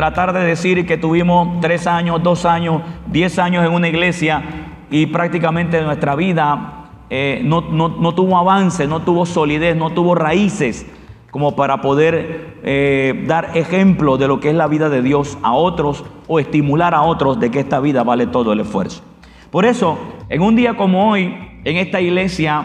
tratar de decir que tuvimos tres años, dos años, diez años en una iglesia y prácticamente nuestra vida eh, no, no, tuvo avance, no tuvo solidez, no tuvo raíces como para poder eh, dar ejemplo de lo que es la vida de Dios a otros o estimular a otros de que esta vida vale todo el esfuerzo. Por eso, en un día como hoy, en esta iglesia,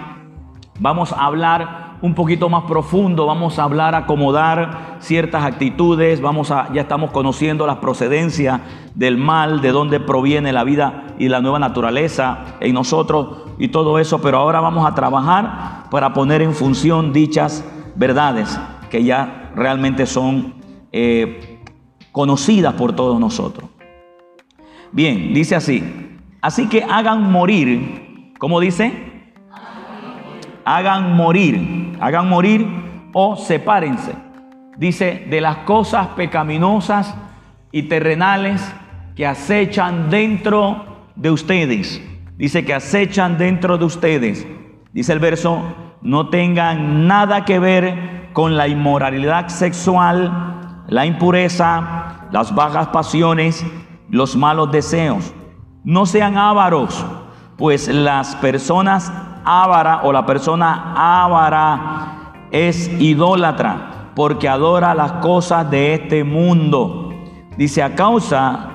vamos a hablar un poquito más profundo, vamos a hablar, acomodar ciertas actitudes, vamos a, ya estamos conociendo las procedencias del mal, de dónde proviene la vida y la nueva naturaleza en nosotros y todo eso, pero ahora vamos a trabajar para poner en función dichas verdades que ya realmente son eh, conocidas por todos nosotros. Bien, dice así, así que hagan morir, ¿cómo dice? hagan morir, hagan morir o sepárense. Dice, de las cosas pecaminosas y terrenales que acechan dentro de ustedes. Dice que acechan dentro de ustedes. Dice el verso, no tengan nada que ver con la inmoralidad sexual, la impureza, las bajas pasiones, los malos deseos. No sean ávaros, pues las personas ávara o la persona ávara es idólatra porque adora las cosas de este mundo. Dice, a causa,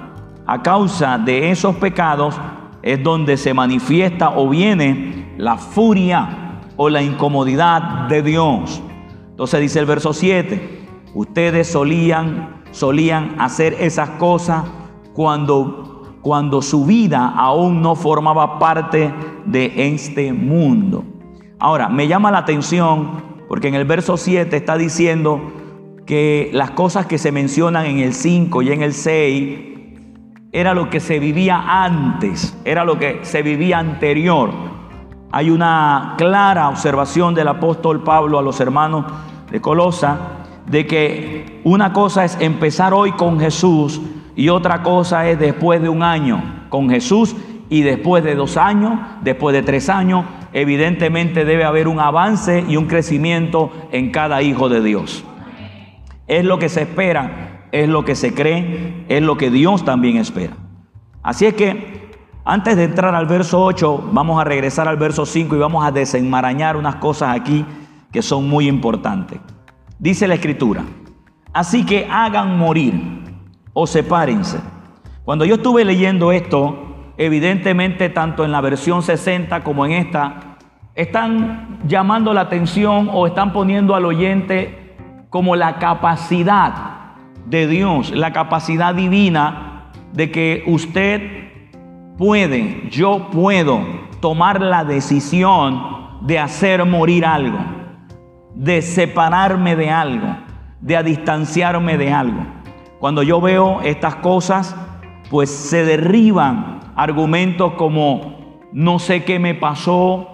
a causa de esos pecados es donde se manifiesta o viene la furia o la incomodidad de Dios. Entonces dice el verso 7, ustedes solían, solían hacer esas cosas cuando cuando su vida aún no formaba parte de este mundo. Ahora, me llama la atención porque en el verso 7 está diciendo que las cosas que se mencionan en el 5 y en el 6 era lo que se vivía antes, era lo que se vivía anterior. Hay una clara observación del apóstol Pablo a los hermanos de Colosa de que una cosa es empezar hoy con Jesús y otra cosa es después de un año con Jesús y después de dos años, después de tres años, evidentemente debe haber un avance y un crecimiento en cada hijo de Dios. Es lo que se espera, es lo que se cree, es lo que Dios también espera. Así es que antes de entrar al verso 8, vamos a regresar al verso 5 y vamos a desenmarañar unas cosas aquí que son muy importantes. Dice la escritura, así que hagan morir o sepárense. Cuando yo estuve leyendo esto, evidentemente tanto en la versión 60 como en esta, están llamando la atención o están poniendo al oyente como la capacidad de Dios, la capacidad divina de que usted puede, yo puedo tomar la decisión de hacer morir algo, de separarme de algo, de distanciarme de algo. Cuando yo veo estas cosas, pues se derriban argumentos como no sé qué me pasó,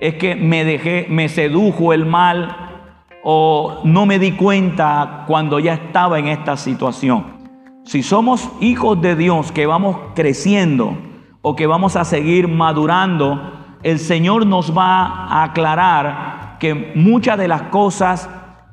es que me dejé, me sedujo el mal o no me di cuenta cuando ya estaba en esta situación. Si somos hijos de Dios que vamos creciendo o que vamos a seguir madurando, el Señor nos va a aclarar que muchas de las cosas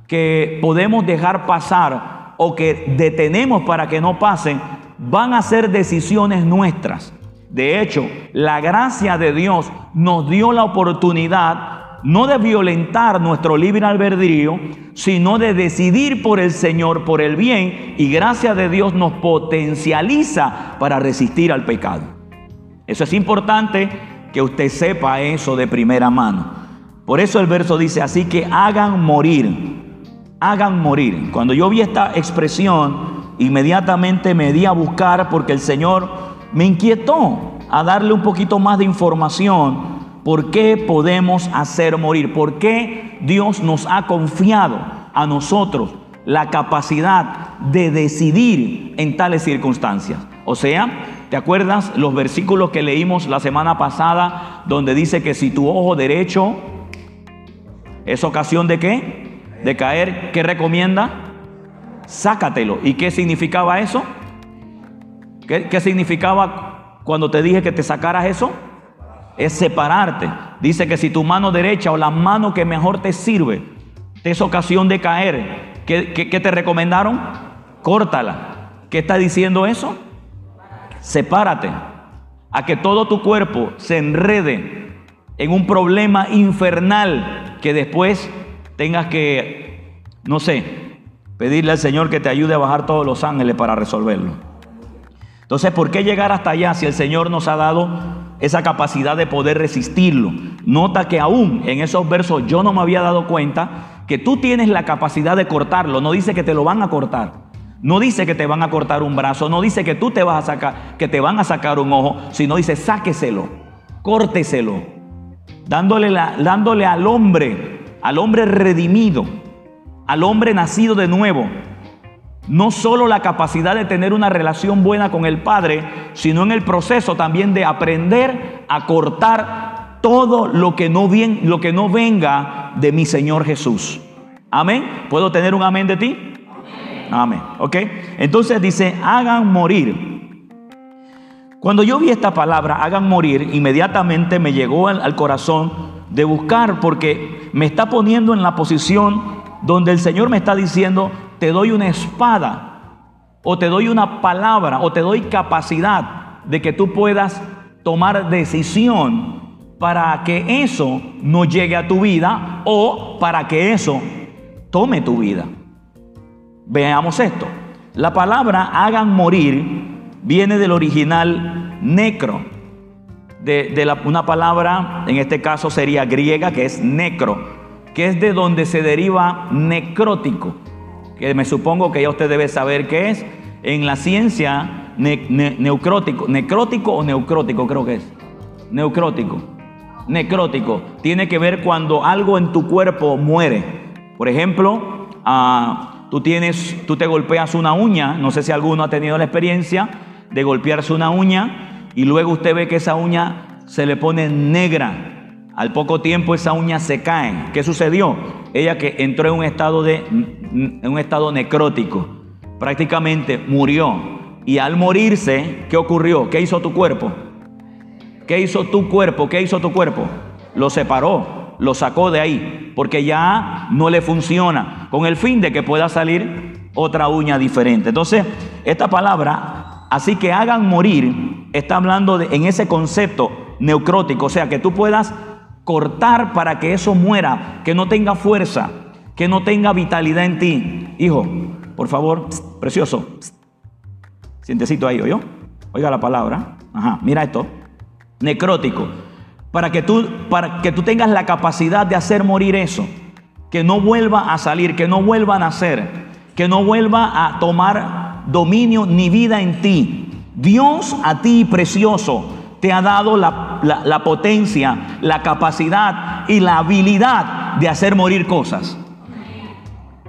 que podemos dejar pasar o que detenemos para que no pasen, van a ser decisiones nuestras. De hecho, la gracia de Dios nos dio la oportunidad no de violentar nuestro libre albedrío, sino de decidir por el Señor, por el bien, y gracia de Dios nos potencializa para resistir al pecado. Eso es importante que usted sepa eso de primera mano. Por eso el verso dice, así que hagan morir hagan morir. Cuando yo vi esta expresión, inmediatamente me di a buscar porque el Señor me inquietó a darle un poquito más de información. ¿Por qué podemos hacer morir? ¿Por qué Dios nos ha confiado a nosotros la capacidad de decidir en tales circunstancias? O sea, ¿te acuerdas los versículos que leímos la semana pasada donde dice que si tu ojo derecho es ocasión de qué? De caer, ¿qué recomienda? Sácatelo. ¿Y qué significaba eso? ¿Qué, significaba cuando te dije que te sacaras eso? Es separarte. Dice que si tu mano derecha o la mano que mejor te sirve te es ocasión de caer, ¿qué, qué te recomendaron? Córtala. ¿Qué está diciendo eso? Sepárate. A que todo tu cuerpo se enrede en un problema infernal que después tengas que, no sé, pedirle al Señor que te ayude a bajar todos los ángeles para resolverlo. Entonces, ¿por qué llegar hasta allá si el Señor nos ha dado esa capacidad de poder resistirlo? Nota que aún en esos versos yo no me había dado cuenta que tú tienes la capacidad de cortarlo. No dice que te lo van a cortar. No dice que te van a cortar un brazo, no dice que tú te vas a sacar, que te van a sacar un ojo, sino dice sáqueselo, córteselo, dándole, la, dándole al hombre, al hombre redimido, al hombre nacido de nuevo, no solo la capacidad de tener una relación buena con el Padre, sino en el proceso también de aprender a cortar todo lo que no, venga de mi Señor Jesús. Amén. ¿Puedo tener un amén de ti? Amén. ¿Ok? Entonces dice, hagan morir. Cuando yo vi esta palabra, hagan morir, inmediatamente me llegó al corazón de buscar porque me está poniendo en la posición donde el Señor me está diciendo, te doy una espada, o te doy una palabra, o te doy capacidad de que tú puedas tomar decisión para que eso no llegue a tu vida o para que eso tome tu vida. Veamos esto. La palabra hagan morir viene del original necro, de, una palabra, en este caso sería griega, que es necro, que es de donde se deriva necrótico, que me supongo que ya usted debe saber qué es. En la ciencia, necrótico, necrótico o neucrótico creo que es. Neucrótico. Necrótico. Tiene que ver cuando algo en tu cuerpo muere. Por ejemplo, a tú tienes, tú te golpeas una uña, no sé si alguno ha tenido la experiencia de golpearse una uña y luego usted ve que esa uña se le pone negra. Al poco tiempo esa uña se cae. ¿Qué sucedió? Ella que entró en un estado de en un estado necrótico. Prácticamente murió. Y al morirse, ¿qué ocurrió? ¿Qué hizo tu cuerpo? ¿Qué hizo tu cuerpo? ¿Qué hizo tu cuerpo? Lo separó lo sacó de ahí, porque ya no le funciona, con el fin de que pueda salir otra uña diferente. Entonces, esta palabra, así que hagan morir, está hablando en ese concepto neucrótico, o sea, que tú puedas cortar para que eso muera, que no tenga fuerza, que no tenga vitalidad en ti. Hijo, por favor, precioso, sientecito ahí, ¿oyó? Oiga la palabra. Ajá, mira esto. Necrótico para que tú, para que tú tengas la capacidad de hacer morir eso, que no vuelva a salir, que no vuelva a nacer, que no vuelva a tomar dominio ni vida en ti. Dios a ti, precioso, te ha dado la, la potencia, la capacidad y la habilidad de hacer morir cosas.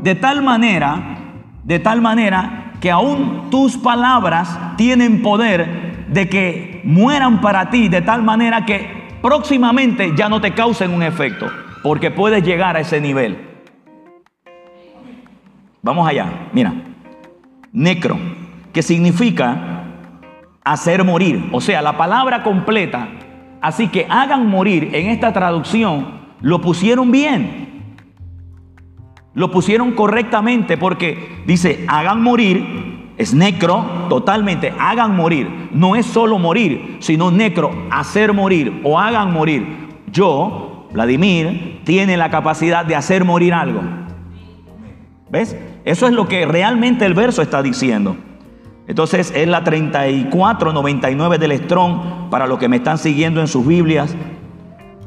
De tal manera, de tal manera que aún tus palabras tienen poder de que mueran para ti, de tal manera que próximamente ya no te causen un efecto, porque puedes llegar a ese nivel. Vamos allá, mira, necro, que significa hacer morir, o sea, la palabra completa, así que hagan morir en esta traducción, lo pusieron bien. Lo pusieron correctamente porque dice, hagan morir es necro totalmente, hagan morir. No es solo morir, sino necro, hacer morir o hagan morir. Yo, Vladimir, tiene la capacidad de hacer morir algo. ¿Ves? Eso es lo que realmente el verso está diciendo. Entonces es la 3499 del Strong, para los que me están siguiendo en sus Biblias.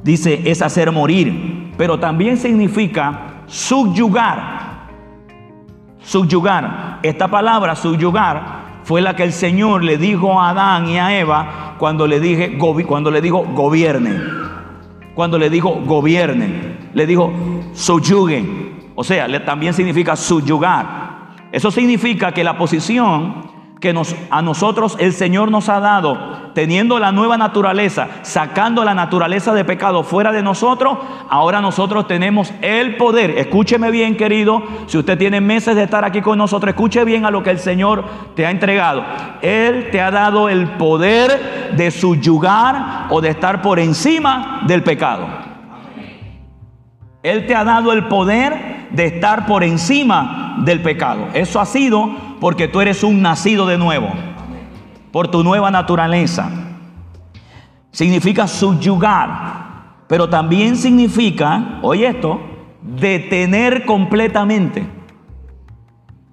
Dice, es hacer morir, pero también significa subyugar Subyugar. Esta palabra, subyugar, fue la que el Señor le dijo a Adán y a Eva cuando le, dije, cuando le dijo gobierne. Cuando le dijo gobierne. Le dijo subyuguen. O sea, también significa subyugar. Eso significa que la posición que nos, a nosotros el Señor nos ha dado, teniendo la nueva naturaleza, sacando la naturaleza de pecado fuera de nosotros, ahora nosotros tenemos el poder. Escúcheme bien, querido, si usted tiene meses de estar aquí con nosotros, escuche bien a lo que el Señor te ha entregado. Él te ha dado el poder de subyugar o de estar por encima del pecado. Él te ha dado el poder de estar por encima del pecado. Eso ha sido porque tú eres un nacido de nuevo, por tu nueva naturaleza. Significa subyugar, pero también significa, oye esto, detener completamente.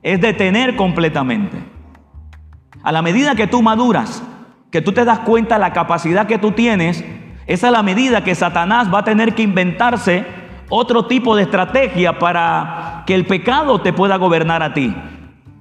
Es detener completamente. A la medida que tú maduras, que tú te das cuenta de la capacidad que tú tienes, esa es la medida que Satanás va a tener que inventarse otro tipo de estrategia para que el pecado te pueda gobernar a ti.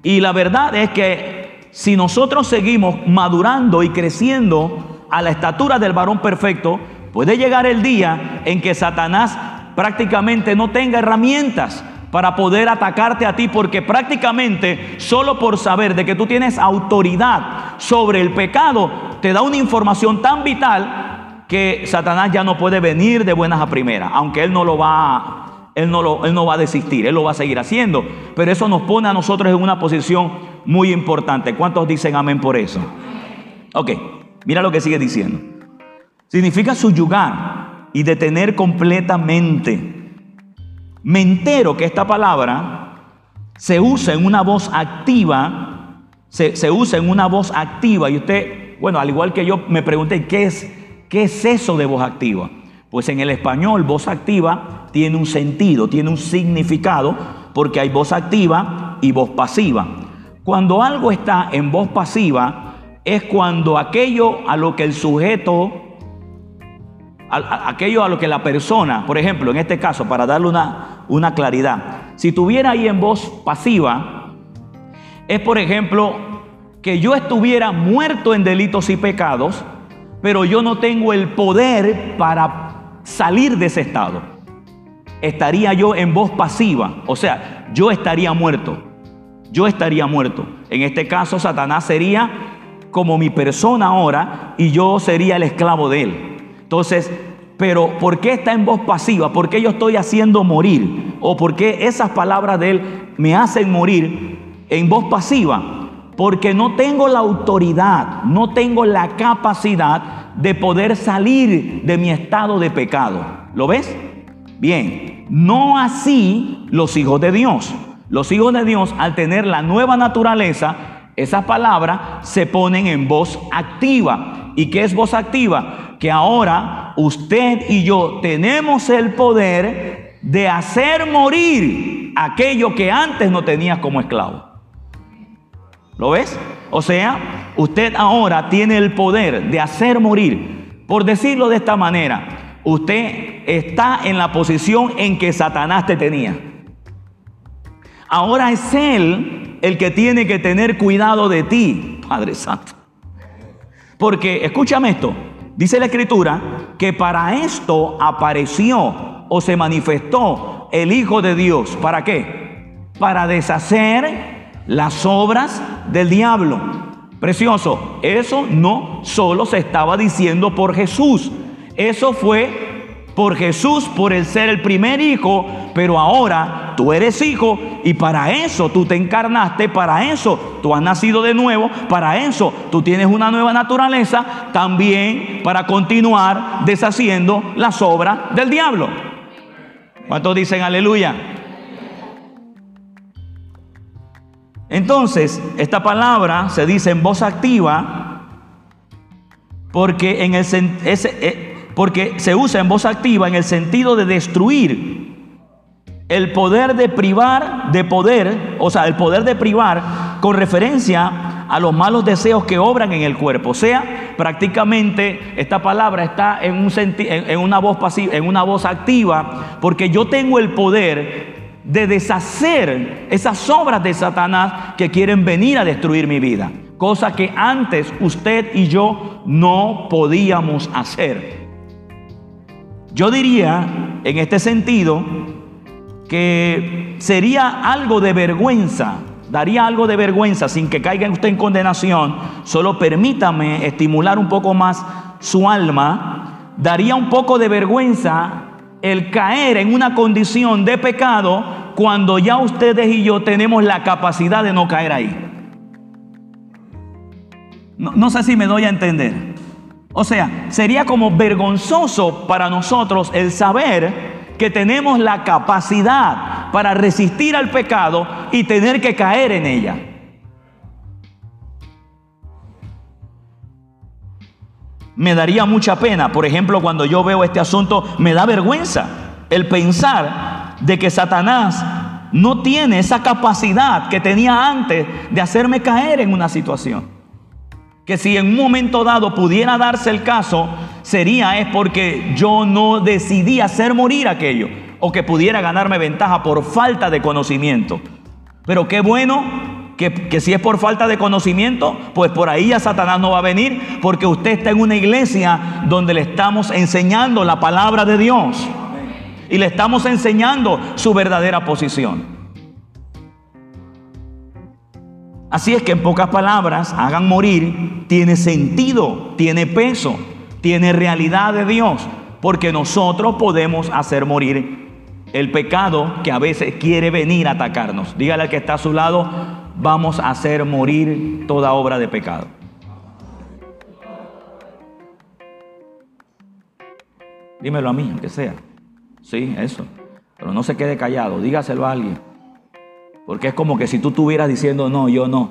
Y la verdad es que si nosotros seguimos madurando y creciendo a la estatura del varón perfecto, puede llegar el día en que Satanás prácticamente no tenga herramientas para poder atacarte a ti, porque prácticamente solo por saber de que tú tienes autoridad sobre el pecado, te da una información tan vital que Satanás ya no puede venir de buenas a primeras, aunque él no lo va, él no, lo, él no va a desistir, él lo va a seguir haciendo, pero eso nos pone a nosotros en una posición muy importante. ¿Cuántos dicen amén por eso? Ok, mira lo que sigue diciendo. Significa subyugar y detener completamente me entero que esta palabra se usa en una voz activa, se, usa en una voz activa y usted, bueno, al igual que yo me pregunté, ¿qué es, ¿qué es eso de voz activa? Pues en el español voz activa tiene un sentido, tiene un significado, porque hay voz activa y voz pasiva. Cuando algo está en voz pasiva es cuando aquello a lo que el sujeto aquello a lo que la persona, por ejemplo, en este caso, para darle una, una claridad, si tuviera ahí en voz pasiva, es por ejemplo que yo estuviera muerto en delitos y pecados, pero yo no tengo el poder para salir de ese estado. Estaría yo en voz pasiva, o sea, yo estaría muerto. Yo estaría muerto. En este caso, Satanás sería como mi persona ahora y yo sería el esclavo de él. Entonces, pero ¿por qué está en voz pasiva? ¿Por qué yo estoy haciendo morir? ¿O por qué esas palabras de Él me hacen morir en voz pasiva? Porque no tengo la autoridad, no tengo la capacidad de poder salir de mi estado de pecado. ¿Lo ves? Bien, no así los hijos de Dios. Los hijos de Dios, al tener la nueva naturaleza, esas palabras se ponen en voz activa. ¿Y qué es voz activa? que ahora usted y yo tenemos el poder de hacer morir aquello que antes no tenías como esclavo. ¿Lo ves? O sea, usted ahora tiene el poder de hacer morir. Por decirlo de esta manera, usted está en la posición en que Satanás te tenía. Ahora es Él el que tiene que tener cuidado de ti, Padre Santo. Porque, escúchame esto, Dice la escritura que para esto apareció o se manifestó el Hijo de Dios. ¿Para qué? Para deshacer las obras del diablo. Precioso, eso no solo se estaba diciendo por Jesús, eso fue por Jesús, por el ser el primer hijo, pero ahora tú eres hijo y para eso tú te encarnaste, para eso tú has nacido de nuevo, para eso tú tienes una nueva naturaleza, también para continuar deshaciendo las obras del diablo. ¿Cuántos dicen aleluya? Entonces, esta palabra se dice en voz activa porque en el eh, porque se usa en voz activa en el sentido de destruir. El poder de privar, de poder, o sea, el poder de privar con referencia a los malos deseos que obran en el cuerpo. O sea, prácticamente esta palabra está en, un en, una voz pasiva, en una voz activa, porque yo tengo el poder de deshacer esas obras de Satanás que quieren venir a destruir mi vida. Cosa que antes usted y yo no podíamos hacer. Yo diría, en este sentido, que sería algo de vergüenza, daría algo de vergüenza sin que caiga usted en condenación, solo permítame estimular un poco más su alma, daría un poco de vergüenza el caer en una condición de pecado cuando ya ustedes y yo tenemos la capacidad de no caer ahí. No, no sé si me doy a entender. O sea, sería como vergonzoso para nosotros el saber que tenemos la capacidad para resistir al pecado y tener que caer en ella. Me daría mucha pena. Por ejemplo, cuando yo veo este asunto, me da vergüenza el pensar de que Satanás no tiene esa capacidad que tenía antes de hacerme caer en una situación. Que si en un momento dado pudiera darse el caso, sería es porque yo no decidí hacer morir aquello o que pudiera ganarme ventaja por falta de conocimiento. Pero qué bueno que, si es por falta de conocimiento, pues por ahí ya Satanás no va a venir, porque usted está en una iglesia donde le estamos enseñando la palabra de Dios y le estamos enseñando su verdadera posición. Así es que en pocas palabras, hagan morir tiene sentido, tiene peso, tiene realidad de Dios, porque nosotros podemos hacer morir el pecado que a veces quiere venir a atacarnos. Dígale al que está a su lado, vamos a hacer morir toda obra de pecado. Dímelo a mí, aunque sea. Sí, eso. Pero no se quede callado, dígaselo a alguien. Porque es como que si tú estuvieras diciendo, no, yo no.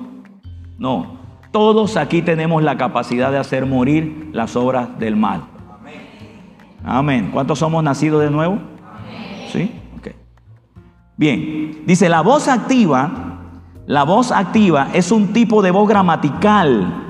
No. Todos aquí tenemos la capacidad de hacer morir las obras del mal. Amén. ¿Cuántos somos nacidos de nuevo? ¿Sí? Ok. Bien. Dice, la voz activa la voz activa es un tipo de voz gramatical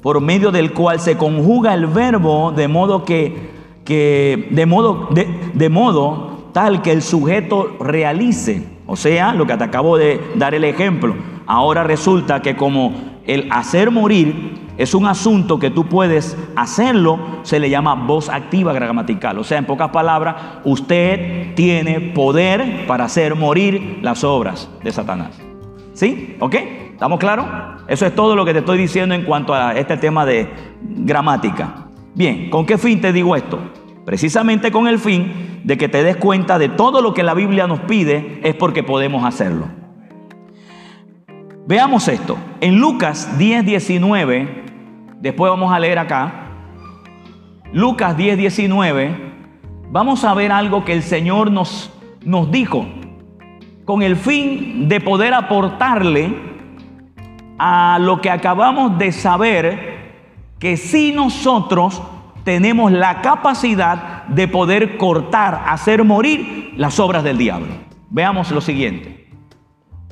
por medio del cual se conjuga el verbo de modo que, de, modo, de, modo tal que el sujeto realice. O sea, lo que te acabo de dar el ejemplo. Ahora resulta que como el hacer morir es un asunto que tú puedes hacerlo, se le llama voz activa gramatical. O sea, en pocas palabras, usted tiene poder para hacer morir las obras de Satanás. ¿Sí? ¿Ok? ¿Estamos claros? Eso es todo lo que te estoy diciendo en cuanto a este tema de gramática. Bien, ¿con qué fin te digo esto? Precisamente con el fin de que te des cuenta de todo lo que la Biblia nos pide es porque podemos hacerlo. Veamos esto. En Lucas 10, 19, después vamos a leer acá. Lucas 10, 19, vamos a ver algo que el Señor nos, nos dijo con el fin de poder aportarle a lo que acabamos de saber, que si nosotros tenemos la capacidad de poder cortar, hacer morir las obras del diablo. Veamos lo siguiente.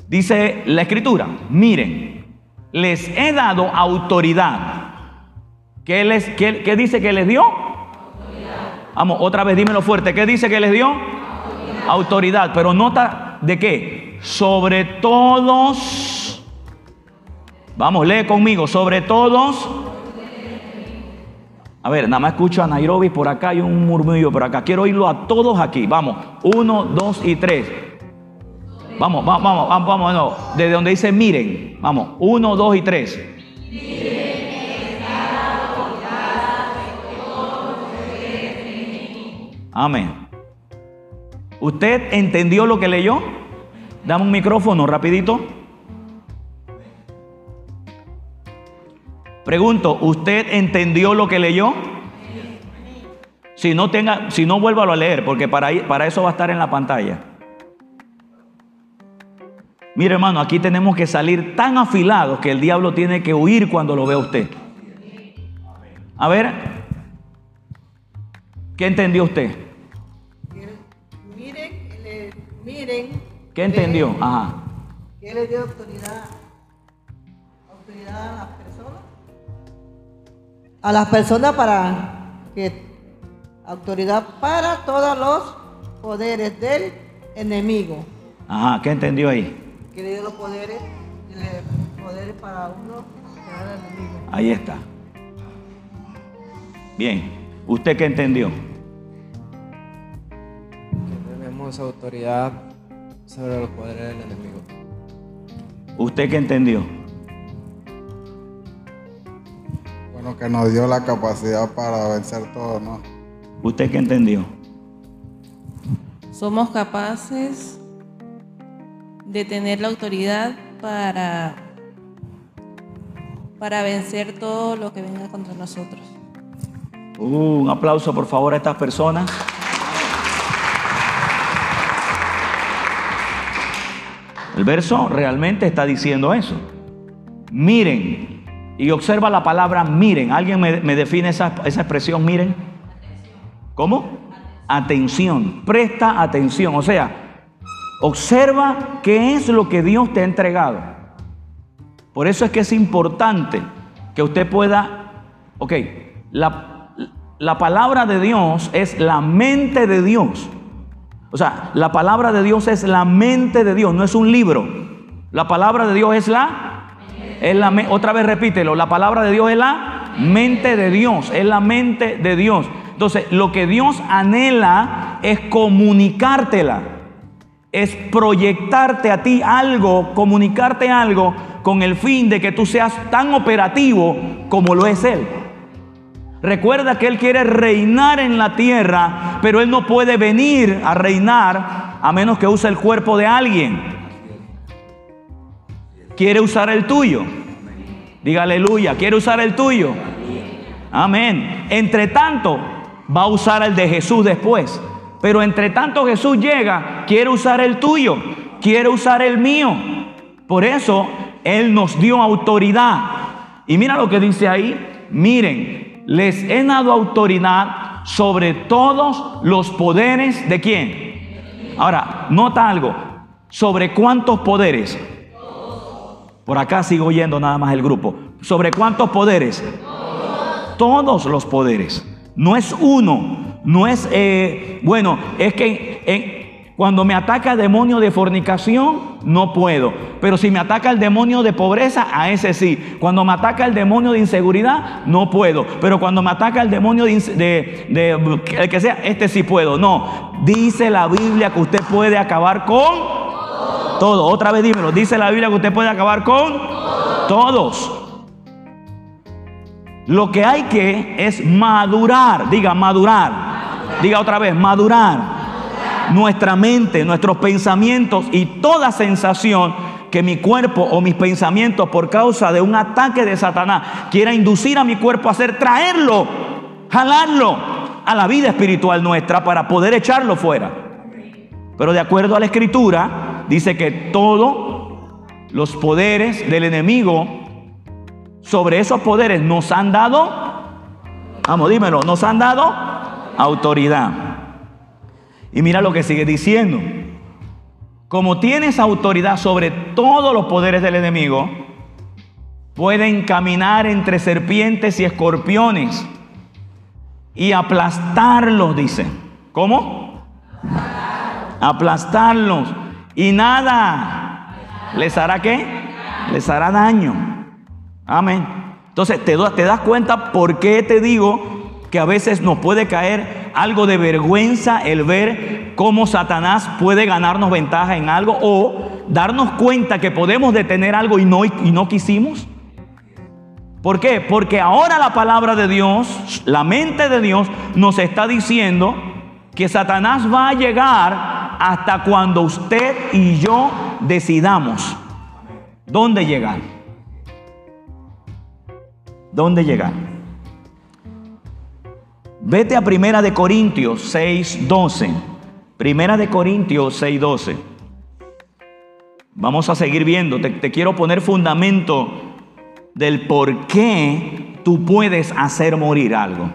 Dice la escritura, miren, les he dado autoridad. ¿Qué, les, qué, dice que les dio? Vamos, otra vez dímelo fuerte. ¿Qué dice que les dio? Autoridad. autoridad. Pero nota ¿De qué? Sobre todos. Vamos, lee conmigo. Sobre todos. A ver, nada más escucho a Nairobi por acá y un murmullo por acá. Quiero oírlo a todos aquí. Vamos. Uno, dos y tres. Vamos, vamos, vamos, vamos, vamos. Desde donde dice miren. Vamos. Uno, dos y tres. Amén. ¿Usted entendió lo que leyó? Dame un micrófono rapidito. Pregunto, ¿usted entendió lo que leyó? Si no tenga, si no vuélvalo a leer, porque para, para eso va a estar en la pantalla. Mire hermano, aquí tenemos que salir tan afilados que el diablo tiene que huir cuando lo vea usted. A ver, ¿qué entendió usted? ¿Qué entendió? Ajá. ¿Qué le dio autoridad? Autoridad a las personas. A las personas para que autoridad para todos los poderes del enemigo. Ajá, ¿qué entendió ahí? Que le dio los poderes, poderes para uno para el enemigo. Ahí está. Bien, ¿usted qué entendió? autoridad sobre los poderes del enemigo. ¿Usted qué entendió? Bueno, que nos dio la capacidad para vencer todo, ¿no? ¿Usted qué entendió? Somos capaces de tener la autoridad para, para vencer todo lo que venga contra nosotros. Uh, un aplauso por favor a estas personas. El verso realmente está diciendo eso. Miren, Y observa la palabra miren. ¿Alguien me, me define esa, esa expresión miren? ¿Cómo? Atención. Presta atención. O sea, observa qué es lo que Dios te ha entregado. Por eso es que es importante que usted pueda, ok, la, la palabra de Dios es la mente de Dios. O sea, la palabra de Dios es la mente de Dios, no es un libro. La palabra de Dios es la, es la otra vez repítelo, la palabra de Dios es la mente de Dios, es la mente de Dios. Entonces, lo que Dios anhela es comunicártela, es proyectarte a ti algo, comunicarte algo con el fin de que tú seas tan operativo como lo es Él. Recuerda que Él quiere reinar en la tierra, pero Él no puede venir a reinar a menos que use el cuerpo de alguien. Quiere usar el tuyo. Diga aleluya. Quiere usar el tuyo. Amén. Entre tanto, va a usar el de Jesús después. Pero entre tanto Jesús llega, quiere usar el tuyo. Quiere usar el mío. Por eso Él nos dio autoridad. Y mira lo que dice ahí. Miren, les he dado autoridad sobre todos los poderes de quién. Ahora, nota algo. ¿Sobre cuántos poderes? Por acá sigo oyendo nada más el grupo. ¿Sobre cuántos poderes? Todos los poderes. No es uno. No es, eh, bueno, es que eh, cuando me ataca el demonio de fornicación, no puedo. Pero si me ataca el demonio de pobreza, a ese sí. Cuando me ataca el demonio de inseguridad, no puedo. Pero cuando me ataca el demonio de, de- el que sea, este sí puedo. No. Dice la Biblia que usted puede acabar con todo. Otra vez dímelo. Dice la Biblia que usted puede acabar con todos. Lo que hay que es madurar. Diga, madurar. Diga otra vez, madurar. Nuestra mente, nuestros pensamientos y toda sensación que mi cuerpo o mis pensamientos por causa de un ataque de Satanás quiera inducir a mi cuerpo a hacer, traerlo, jalarlo a la vida espiritual nuestra para poder echarlo fuera. Pero de acuerdo a la escritura, dice que todos los poderes del enemigo, sobre esos poderes nos han dado, vamos, dímelo, nos han dado autoridad. Y mira lo que sigue diciendo. Como tienes autoridad sobre todos los poderes del enemigo, pueden caminar entre serpientes y escorpiones y aplastarlos, dice. ¿Cómo? aplastarlos y nada les hará qué? Les hará daño. Amén. Entonces te, das- te das cuenta por qué te digo que a veces nos puede caer algo de vergüenza el ver cómo Satanás puede ganarnos ventaja en algo o darnos cuenta que podemos detener algo y no, y no quisimos. ¿Por qué? Porque ahora la palabra de Dios, la mente de Dios nos está diciendo que Satanás va a llegar hasta cuando usted y yo decidamos dónde llegar. ¿Dónde llegar? Vete a Primera de Corintios 6:12. Primera de Corintios 6:12. Vamos a seguir viendo. Te, quiero poner fundamento del por qué tú puedes hacer morir algo.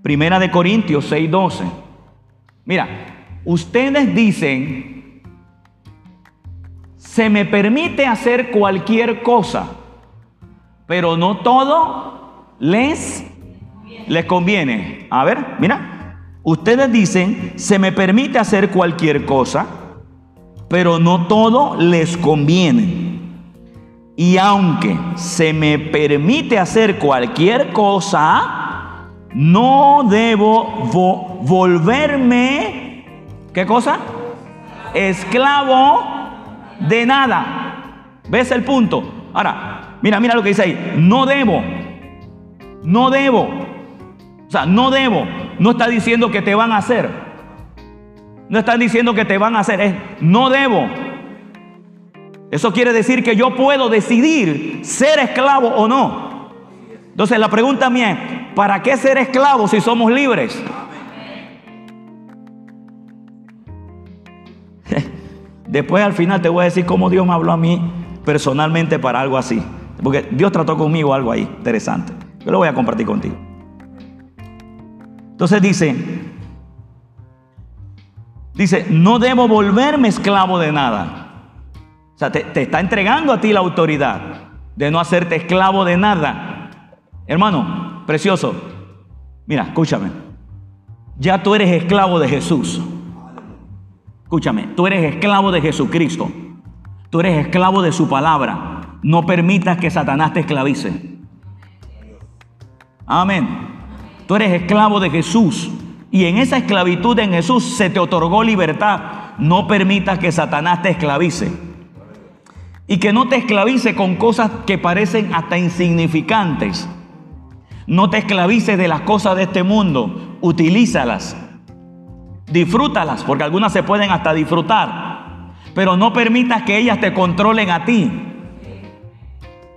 Primera de Corintios 6:12. Mira, ustedes dicen, se me permite hacer cualquier cosa, pero no todo les, les conviene. A ver, mira, ustedes dicen, se me permite hacer cualquier cosa, pero no todo les conviene. Y aunque se me permite hacer cualquier cosa, no debo vo- volverme, ¿qué cosa? Esclavo de nada. ¿Ves el punto? Ahora, mira, mira lo que dice ahí. No debo. No debo. O sea, no debo. No está diciendo que te van a hacer. No están diciendo que te van a hacer. Es no debo. Eso quiere decir que yo puedo decidir ser esclavo o no. Entonces la pregunta mía es, ¿para qué ser esclavo si somos libres? Después al final te voy a decir cómo Dios me habló a mí personalmente para algo así. Porque Dios trató conmigo algo ahí interesante. Yo lo voy a compartir contigo. Entonces dice, dice, no debo volverme esclavo de nada. O sea, te, te está entregando a ti la autoridad de no hacerte esclavo de nada. Hermano, precioso, mira, escúchame. Ya tú eres esclavo de Jesús. Escúchame, tú eres esclavo de Jesucristo. Tú eres esclavo de su palabra. No permitas que Satanás te esclavice. Amén. Tú eres esclavo de Jesús. Y en esa esclavitud en Jesús se te otorgó libertad. No permitas que Satanás te esclavice. Y que no te esclavice con cosas que parecen hasta insignificantes. No te esclavices de las cosas de este mundo. Utilízalas. Disfrútalas, porque algunas se pueden hasta disfrutar. Pero no permitas que ellas te controlen a ti.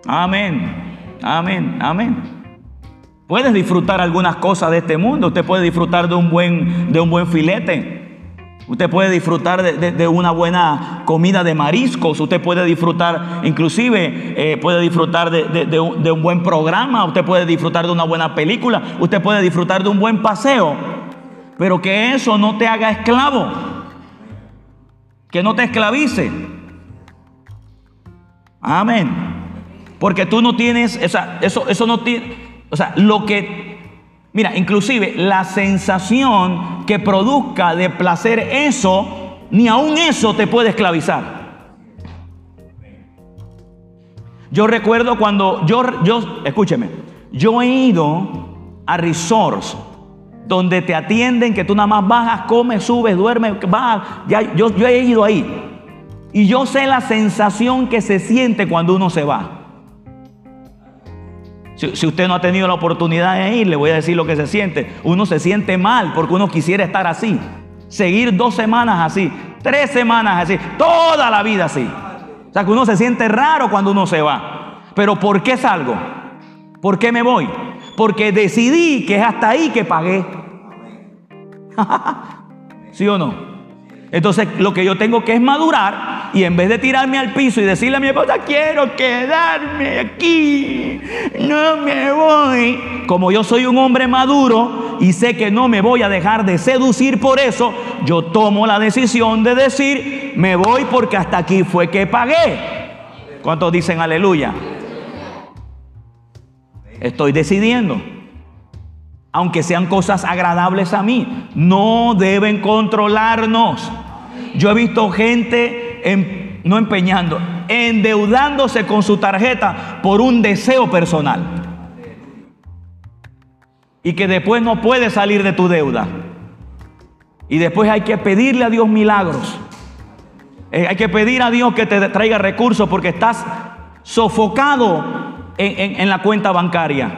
Amén. Amén. Amén. Puedes disfrutar algunas cosas de este mundo. Usted puede disfrutar de un buen, de un buen filete. Usted puede disfrutar de, de- una buena comida de mariscos. Usted puede disfrutar, inclusive, eh, puede disfrutar de, de un buen programa. Usted puede disfrutar de una buena película. Usted puede disfrutar de un buen paseo. Pero que eso no te haga esclavo. Que no te esclavice. Amén. Porque tú no tienes, o sea, eso, eso no tiene, o sea, lo que, mira, inclusive la sensación que produzca de placer eso, ni aún eso te puede esclavizar. Yo recuerdo cuando yo, yo, escúcheme, yo he ido a resorts donde te atienden, que tú nada más bajas, comes, subes, duermes, vas, ya, yo, yo he ido ahí. Y yo sé la sensación que se siente cuando uno se va. Si, usted no ha tenido la oportunidad de ir, le voy a decir lo que se siente. Uno se siente mal porque uno quisiera estar así. Seguir dos semanas así, tres semanas así, toda la vida así. O sea que uno se siente raro cuando uno se va. Pero ¿por qué salgo? ¿Por qué me voy? Porque decidí que es hasta ahí que pagué. ¿Sí o no? Entonces lo que yo tengo que es madurar y en vez de tirarme al piso y decirle a mi esposa, quiero quedarme aquí, no me voy. Como yo soy un hombre maduro y sé que no me voy a dejar de seducir por eso, yo tomo la decisión de decir, me voy porque hasta aquí fue que pagué. ¿Cuántos dicen aleluya? Estoy decidiendo aunque sean cosas agradables a mí, no deben controlarnos. Yo he visto gente, em- no empeñando, endeudándose con su tarjeta por un deseo personal. Y que después no puede salir de tu deuda. Y después hay que pedirle a Dios milagros. Eh, hay que pedir a Dios que te traiga recursos porque estás sofocado en- la cuenta bancaria.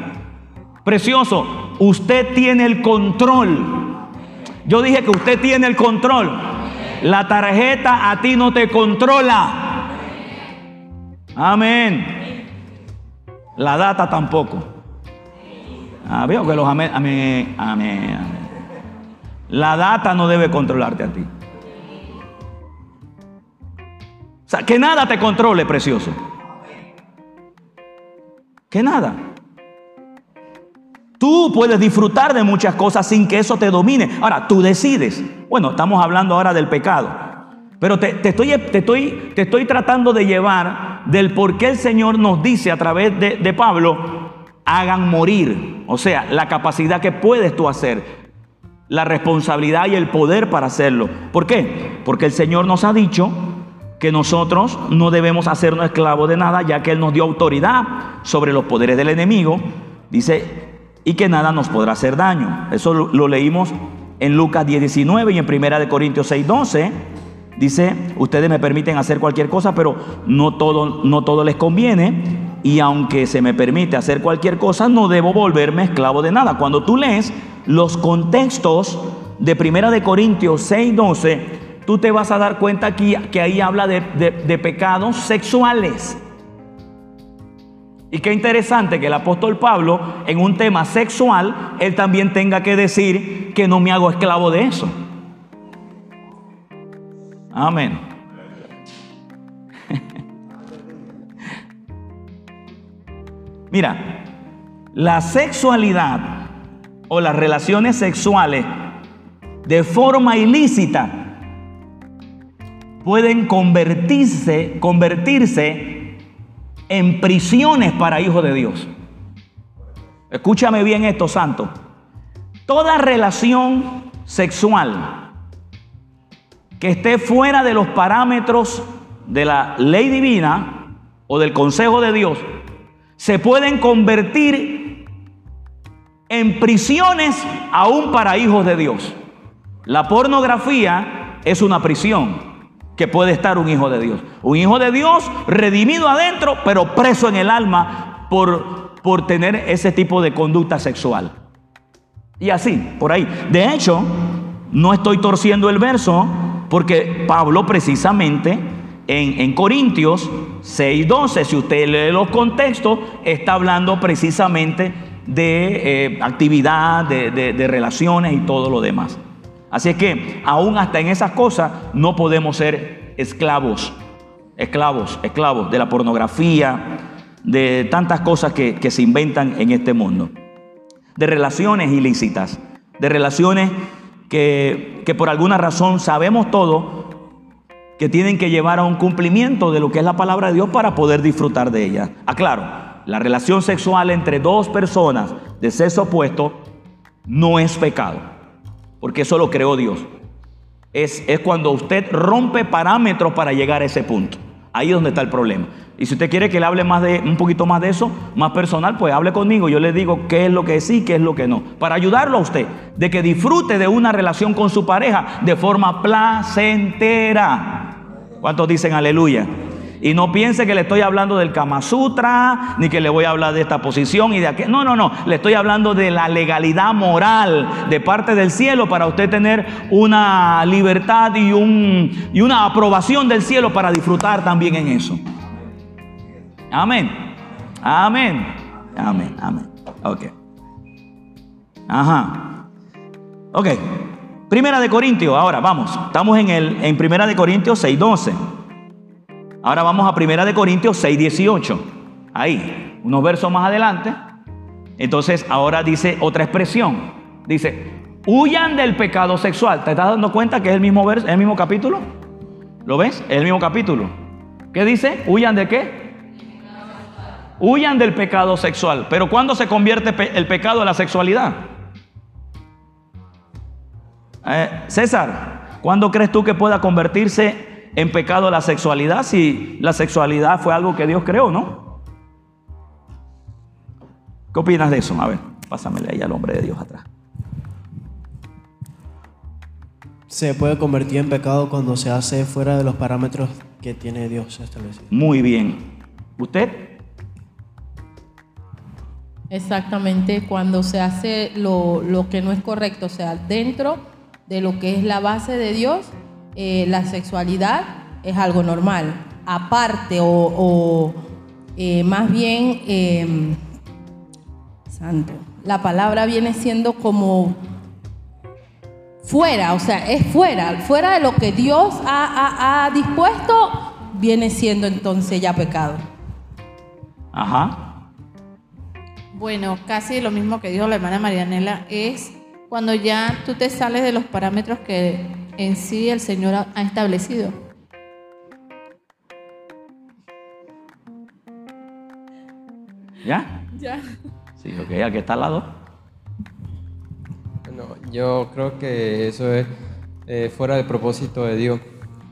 Precioso, usted tiene el control. Yo dije que usted tiene el control. La tarjeta a ti no te controla. Amén. La data tampoco. Ah, veo que los amén, amén, amén. La data no debe controlarte a ti. O sea, que nada te controle, precioso. Que nada. Tú puedes disfrutar de muchas cosas sin que eso te domine. Ahora, tú decides. Bueno, estamos hablando ahora del pecado. Pero te, estoy, te, estoy, te estoy tratando de llevar del por qué el Señor nos dice a través de, de Pablo, hagan morir. O sea, la capacidad que puedes tú hacer, la responsabilidad y el poder para hacerlo. ¿Por qué? Porque el Señor nos ha dicho que nosotros no debemos hacernos esclavos de nada, ya que Él nos dio autoridad sobre los poderes del enemigo. Dice, y que nada nos podrá hacer daño. Eso lo, leímos en Lucas 19 y en Primera de Corintios 6, 12. Dice, ustedes me permiten hacer cualquier cosa, pero no todo, no todo les conviene. Y aunque se me permite hacer cualquier cosa, no debo volverme esclavo de nada. Cuando tú lees los contextos de Primera de Corintios 6, 12, tú te vas a dar cuenta aquí que ahí habla de- de pecados sexuales. Y qué interesante que el apóstol Pablo, en un tema sexual, él también tenga que decir que no me hago esclavo de eso. Amén. Mira, la sexualidad o las relaciones sexuales de forma ilícita pueden convertirse, convertirse en prisiones para hijos de Dios. Escúchame bien esto, santo. Toda relación sexual que esté fuera de los parámetros de la ley divina o del consejo de Dios, se pueden convertir en prisiones aún para hijos de Dios. La pornografía es una prisión que puede estar un hijo de Dios. Un hijo de Dios redimido adentro, pero preso en el alma por, por tener ese tipo de conducta sexual. Y así, por ahí. De hecho, no estoy torciendo el verso porque Pablo precisamente en, en Corintios 6:12, si usted lee los contextos, está hablando precisamente de eh, actividad, de, de- de relaciones y todo lo demás. Así es que aún hasta en esas cosas no podemos ser esclavos, esclavos, esclavos de la pornografía, de tantas cosas que, se inventan en este mundo. De relaciones ilícitas, de relaciones que, que por alguna razón sabemos todo, que tienen que llevar a un cumplimiento de lo que es la palabra de Dios para poder disfrutar de ella. Aclaro, la relación sexual entre dos personas de sexo opuesto no es pecado, porque eso lo creó Dios. Es, es cuando usted rompe parámetros para llegar a ese punto. Ahí es donde está el problema. Y si usted quiere que le hable más de, un poquito más de eso, más personal, pues hable conmigo. Yo le digo qué es lo que sí, qué es lo que no. Para ayudarlo a usted de que disfrute de una relación con su pareja de forma placentera. ¿Cuántos dicen aleluya? Y no piense que le estoy hablando del Kama Sutra, ni que le voy a hablar de esta posición y de aquel. No, no, no. Le estoy hablando de la legalidad moral de parte del cielo para usted tener una libertad y, un, y una aprobación del cielo para disfrutar también en eso. Amén. Amén. Amén. Amén. Ok. Ajá. Ok. Primera de Corintios, ahora vamos. Estamos en, el, en Primera de Corintios 6.12. Ahora vamos a Primera de Corintios 6.18. Ahí, unos versos más adelante. Entonces ahora dice otra expresión. Dice, huyan del pecado sexual. ¿Te estás dando cuenta que es el mismo verso, el mismo capítulo? ¿Lo ves? Es el mismo capítulo. ¿Qué dice? ¿Huyan de qué? Huyan del pecado sexual. Pero ¿cuándo se convierte el pecado en la sexualidad? Eh, César, ¿cuándo crees tú que pueda convertirse en pecado la sexualidad si la sexualidad fue algo que Dios creó, no? ¿Qué opinas de eso? A ver, pásamele ahí al hombre de Dios atrás. Se puede convertir en pecado cuando se hace fuera de los parámetros que tiene Dios establecido. Muy bien. ¿Usted? Exactamente, cuando se hace lo, lo que no es correcto, o sea, dentro de lo que es la base de Dios, eh, la sexualidad es algo normal. Aparte o, o, eh, más bien, eh, santo, la palabra viene siendo como fuera, o sea, es fuera, fuera de lo que Dios ha, ha- ha dispuesto, viene siendo entonces ya pecado. Ajá. Bueno, casi lo mismo que dijo la hermana Marianela, es cuando ya tú te sales de los parámetros que en sí el Señor ha, establecido. ¿Ya? Ya. Sí, ok, aquí está al lado. Bueno, yo creo que eso es eh, fuera del propósito de Dios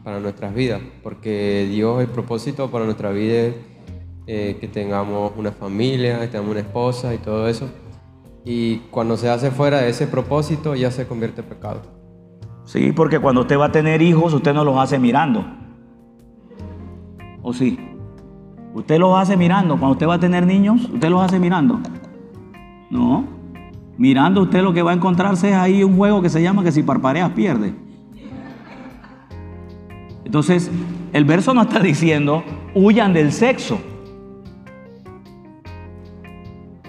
para nuestras vidas, porque Dios, el propósito para nuestra vida es eh, que tengamos una familia, que tengamos una esposa y todo eso. Y cuando se hace fuera de ese propósito, ya se convierte en pecado. Sí, porque cuando usted va a tener hijos, usted no los hace mirando. ¿O sí? Usted los hace mirando. Cuando usted va a tener niños, usted los hace mirando. No. Mirando usted lo que va a encontrarse es ahí un juego que se llama que si parpadeas pierde. Entonces, el verso no está diciendo huyan del sexo.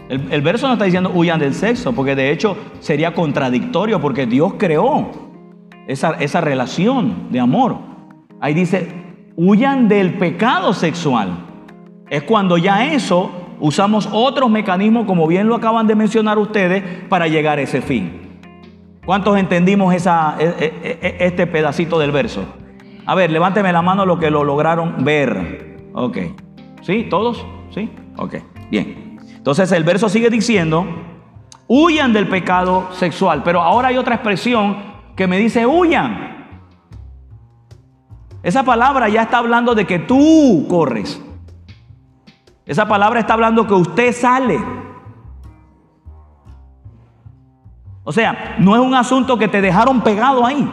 El, el verso no está diciendo huyan del sexo, porque de hecho sería contradictorio, porque Dios creó esa, esa relación de amor. Ahí dice, huyan del pecado sexual. Es cuando ya eso usamos otros mecanismos, como bien lo acaban de mencionar ustedes, para llegar a ese fin. ¿Cuántos entendimos esa, e- e- e- este pedacito del verso? A ver, levánteme la mano los que lo lograron ver. Ok. ¿Sí? ¿Todos? ¿Sí? Ok. Bien. Entonces el verso sigue diciendo, huyan del pecado sexual. Pero ahora hay otra expresión que me dice, huyan. Esa palabra ya está hablando de que tú corres. Esa palabra está hablando que usted sale. O sea, no es un asunto que te dejaron pegado ahí.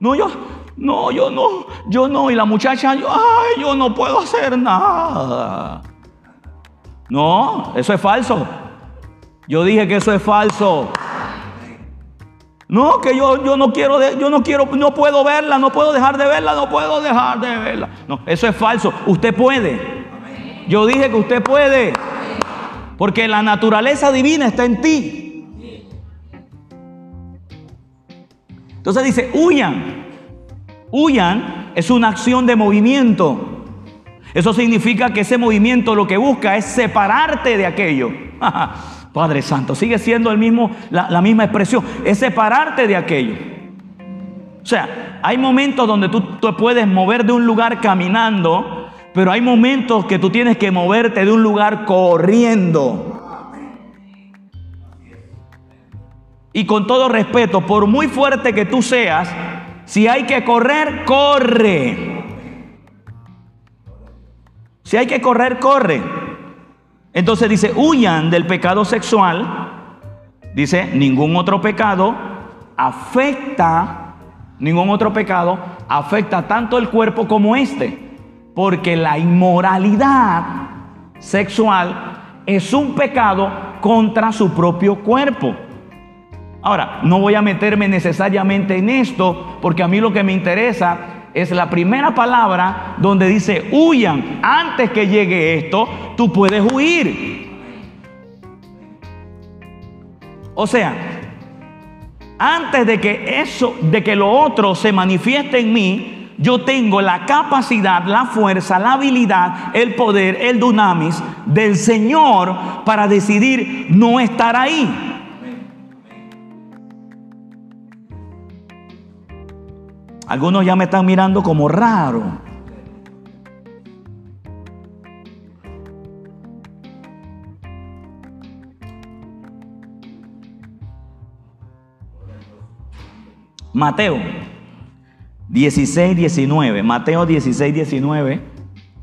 No, yo, no, yo no, yo no. Y la muchacha, yo, ay, yo no puedo hacer nada. No, eso es falso. Yo dije que eso es falso. No, que yo, yo no quiero, yo no quiero, no puedo verla, no puedo dejar de verla, no puedo dejar de verla. No, eso es falso. Usted puede. Yo dije que usted puede. Porque la naturaleza divina está en ti. Entonces dice, huyan. Huyan es una acción de movimiento. Eso significa que ese movimiento lo que busca es separarte de aquello. Padre Santo, sigue siendo el mismo, la, la misma expresión, es separarte de aquello. O sea, hay momentos donde tú te puedes mover de un lugar caminando, pero hay momentos que tú tienes que moverte de un lugar corriendo. Y con todo respeto, por muy fuerte que tú seas, si hay que correr, corre. Si hay que correr, corre. Entonces dice, huyan del pecado sexual. Dice, ningún otro pecado afecta, ningún otro pecado afecta tanto el cuerpo como este. Porque la inmoralidad sexual es un pecado contra su propio cuerpo. Ahora, no voy a meterme necesariamente en esto, porque a mí lo que me interesa es la primera palabra donde dice huyan. Antes que llegue esto, tú puedes huir. O sea, antes de que eso, de que lo otro se manifieste en mí, yo tengo la capacidad, la fuerza, la habilidad, el poder, el dunamis del Señor para decidir no estar ahí. Algunos ya me están mirando como raro. Mateo 16, 19. Mateo 16, 19.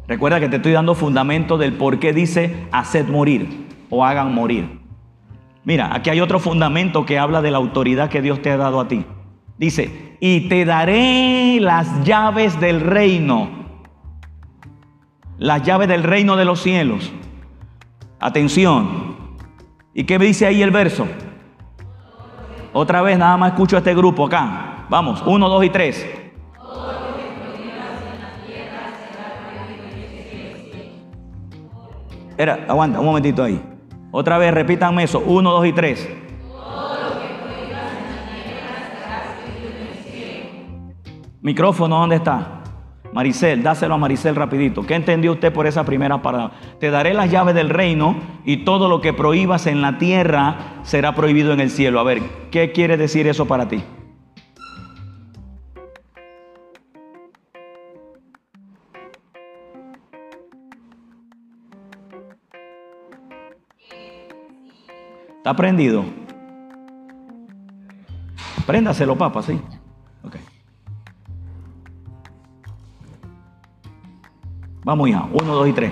Recuerda que te estoy dando fundamento del por qué dice haced morir o hagan morir. Mira, aquí hay otro fundamento que habla de la autoridad que Dios te ha dado a ti. Dice, y te daré las llaves del reino. Las llaves del reino de los cielos. Atención. ¿Y qué dice ahí el verso? Otra vez nada más escucho a este grupo acá. Vamos, uno, dos y tres. Espera, aguanta, un momentito ahí. Otra vez repítanme eso. Uno, dos y tres. Micrófono, ¿dónde está? Maricel, dáselo a Maricel rapidito. ¿Qué entendió usted por esa primera palabra? Te daré las llaves del reino y todo lo que prohíbas en la tierra será prohibido en el cielo. A ver, ¿qué quiere decir eso para ti? ¿Está prendido? Préndaselo, papá, sí. Ok. Vamos, hija. Uno, dos y tres.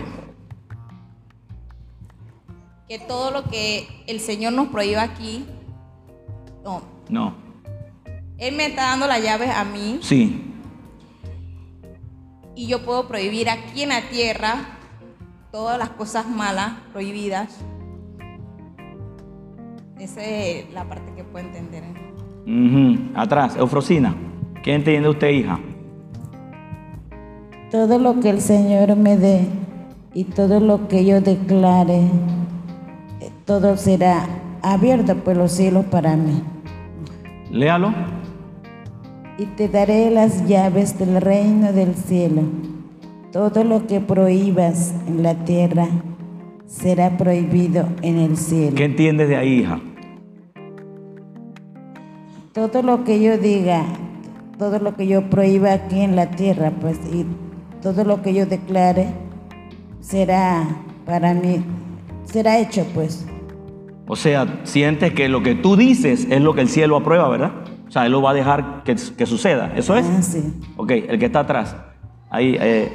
que todo lo que el Señor nos prohíba aquí, no, No. Él me está dando las llaves a mí Sí. y yo puedo prohibir aquí en la tierra todas las cosas malas, prohibidas. Esa es la parte que puedo entender. Ujú. Atrás, Eufrosina. ¿Qué entiende usted, hija? Todo lo que el Señor me dé y todo lo que yo declare, todo será abierto por los cielos para mí. Léalo. Y te daré las llaves del reino del cielo. Todo lo que prohíbas en la tierra será prohibido en el cielo. ¿Qué entiendes de ahí, hija? Todo lo que yo diga, todo lo que yo prohíba aquí en la tierra, pues, y todo lo que yo declare será para mí, será hecho, pues. O sea, sientes que lo que tú dices es lo que el cielo aprueba, ¿verdad? O sea, Él lo va a dejar que, que suceda. ¿Eso es? Ah, sí. Ok, el que está atrás. Ahí. Eh.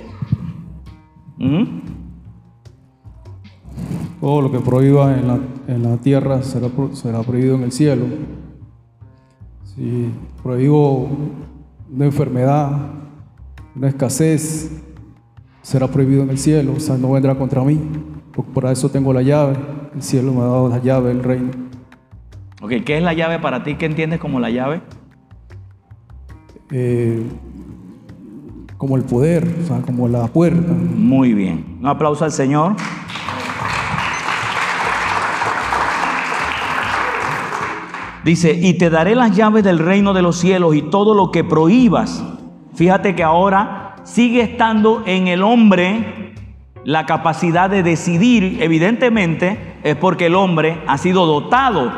ujú. Todo lo que prohíba en la, en la tierra será, será prohibido en el cielo. Si prohíbo una enfermedad, una escasez, será prohibido en el cielo, o sea, no vendrá contra mí. Porque para eso tengo la llave. El cielo me ha dado la llave del reino. Ok, ¿qué es la llave para ti? ¿Qué entiendes como la llave? Eh, como el poder, o sea, como la puerta. Muy bien. Un aplauso al Señor. Dice, y te daré las llaves del reino de los cielos y todo lo que prohíbas. Fíjate que ahora sigue estando en el hombre la capacidad de decidir. Evidentemente es porque el hombre ha sido dotado,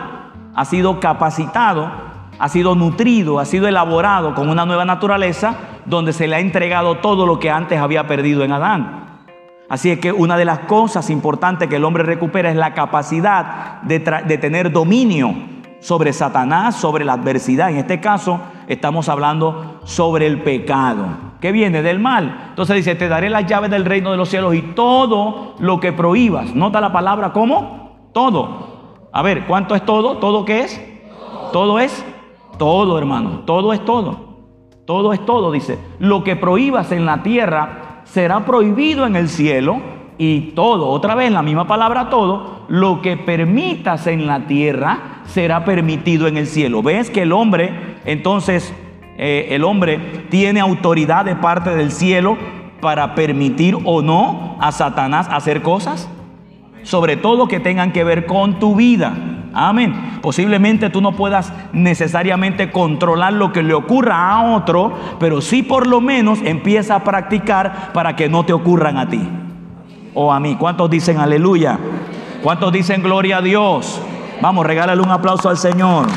ha sido capacitado, ha sido nutrido, ha sido elaborado con una nueva naturaleza donde se le ha entregado todo lo que antes había perdido en Adán. Así es que una de las cosas importantes que el hombre recupera es la capacidad de, de tener dominio sobre Satanás, sobre la adversidad. En este caso estamos hablando sobre el pecado, que viene del mal. Entonces dice, te daré las llaves del reino de los cielos y todo lo que prohíbas. Nota la palabra ¿cómo? Todo. A ver, ¿cuánto es todo? ¿Todo qué es? Todo es todo, hermano. Todo es todo. Todo es todo, dice. Lo que prohíbas en la tierra será prohibido en el cielo y todo, otra vez la misma palabra todo, lo que permitas en la tierra será permitido en el cielo. ¿Ves que el hombre, entonces, eh, el hombre tiene autoridad de parte del cielo para permitir o no a Satanás hacer cosas? sobre todo que tengan que ver con tu vida. Amén. Posiblemente tú no puedas necesariamente controlar lo que le ocurra a otro, pero sí por lo menos empieza a practicar para que no te ocurran a ti o a mí. ¿Cuántos dicen aleluya? ¿Cuántos dicen gloria a Dios? Vamos, regálale un aplauso al Señor.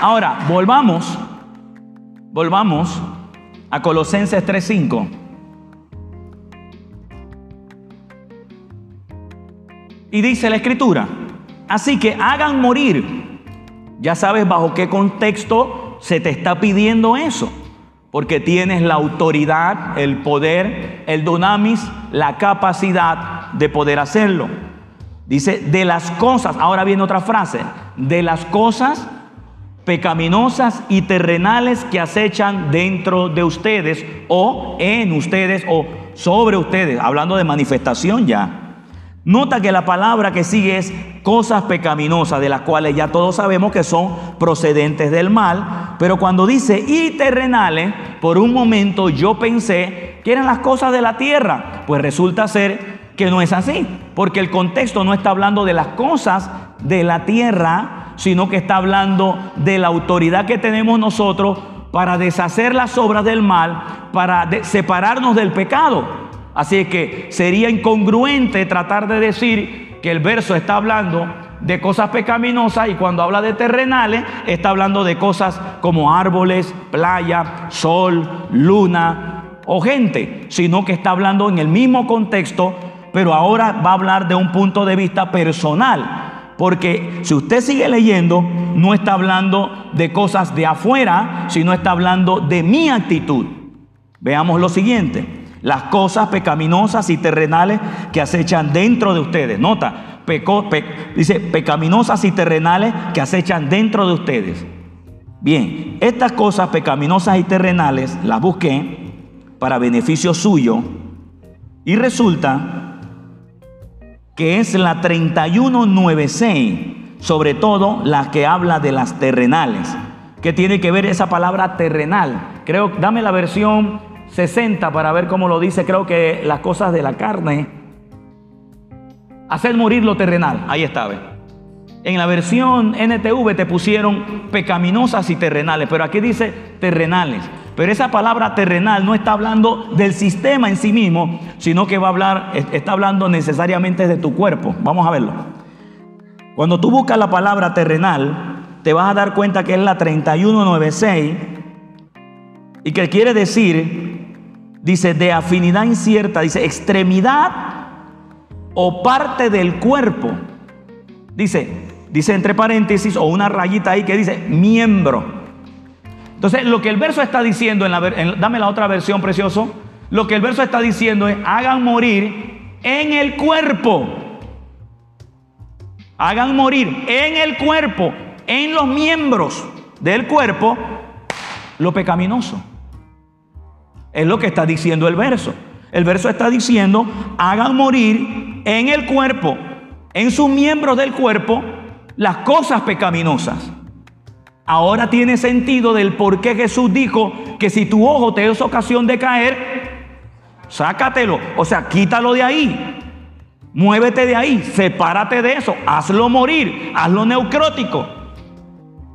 Ahora, volvamos, volvamos a Colosenses 3:5. Y dice la escritura, así que hagan morir. Ya sabes bajo qué contexto se te está pidiendo eso. Porque tienes la autoridad, el poder, el dunamis, la capacidad de poder hacerlo. Dice, de las cosas, ahora viene otra frase, de las cosas pecaminosas y terrenales que acechan dentro de ustedes o en ustedes o sobre ustedes, hablando de manifestación ya. Nota que la palabra que sigue es cosas pecaminosas, de las cuales ya todos sabemos que son procedentes del mal, pero cuando dice y terrenales, por un momento yo pensé que eran las cosas de la tierra, pues resulta ser que no es así, porque el contexto no está hablando de las cosas de la tierra, sino que está hablando de la autoridad que tenemos nosotros para deshacer las obras del mal, para separarnos del pecado. Así es que sería incongruente tratar de decir que el verso está hablando de cosas pecaminosas y cuando habla de terrenales está hablando de cosas como árboles, playa, sol, luna o gente, sino que está hablando en el mismo contexto, pero ahora va a hablar de un punto de vista personal. Porque si usted sigue leyendo, no está hablando de cosas de afuera, sino está hablando de mi actitud. Veamos lo siguiente. Las cosas pecaminosas y terrenales que acechan dentro de ustedes. Nota, peco- pe- dice pecaminosas y terrenales que acechan dentro de ustedes. Bien, estas cosas pecaminosas y terrenales las busqué para beneficio suyo y resulta que es la 3196, sobre todo la que habla de las terrenales. ¿Qué tiene que ver esa palabra terrenal? Creo, dame la versión 60 para ver cómo lo dice. Creo que las cosas de la carne. Hacer morir lo terrenal. Ahí está. En la versión NTV te pusieron pecaminosas y terrenales, pero aquí dice terrenales. Pero esa palabra terrenal no está hablando del sistema en sí mismo, sino que va a hablar, está hablando necesariamente de tu cuerpo. Vamos a verlo. Cuando tú buscas la palabra terrenal, te vas a dar cuenta que es la 3196 y que quiere decir, dice, de afinidad incierta, dice, extremidad o parte del cuerpo. Dice, dice entre paréntesis o una rayita ahí que dice miembro. Entonces, lo que el verso está diciendo, en la, dame la otra versión, precioso. Lo que el verso está diciendo es, hagan morir en el cuerpo. Hagan morir en el cuerpo, en los miembros del cuerpo, lo pecaminoso. Es lo que está diciendo el verso. El verso está diciendo, hagan morir en el cuerpo, en sus miembros del cuerpo, las cosas pecaminosas. Ahora tiene sentido del por qué Jesús dijo que si tu ojo te es ocasión de caer, sácatelo. O sea, quítalo de ahí. Muévete de ahí, sepárate de eso, hazlo morir, hazlo neocrótico.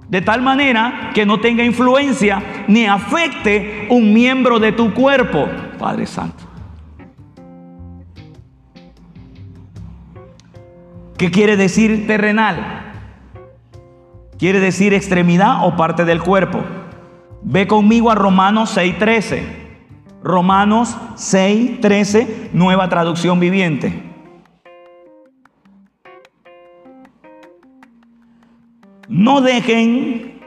De tal manera que no tenga influencia ni afecte un miembro de tu cuerpo, Padre Santo. ¿Qué quiere decir terrenal? quiere decir extremidad o parte del cuerpo. Ve conmigo a Romanos 6:13. Romanos 6:13, nueva traducción viviente. No dejen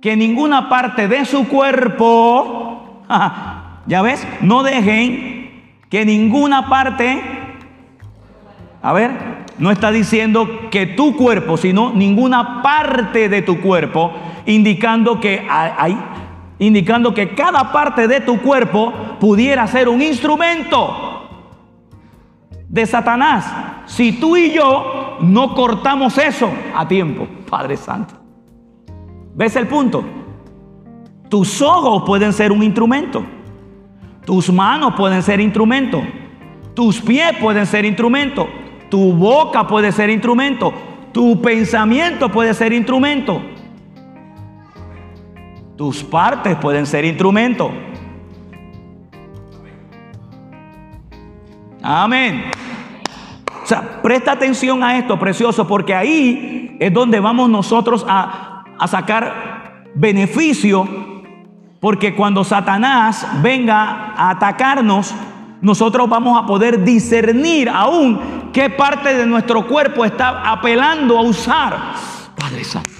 que ninguna parte de su cuerpo, ya ves, no dejen que ninguna parte, a ver, no está diciendo que tu cuerpo, sino ninguna parte de tu cuerpo, indicando que hay, indicando que cada parte de tu cuerpo pudiera ser un instrumento de Satanás. Si tú y yo no cortamos eso a tiempo, Padre Santo. ¿Ves el punto? Tus ojos pueden ser un instrumento. Tus manos pueden ser instrumento. Tus pies pueden ser instrumento. Tu boca puede ser instrumento. Tu pensamiento puede ser instrumento. Tus partes pueden ser instrumento. Amén. O sea, presta atención a esto, precioso, porque ahí es donde vamos nosotros a, a sacar beneficio, porque cuando Satanás venga a atacarnos, nosotros vamos a poder discernir aún qué parte de nuestro cuerpo está apelando a usar. Padre Santo.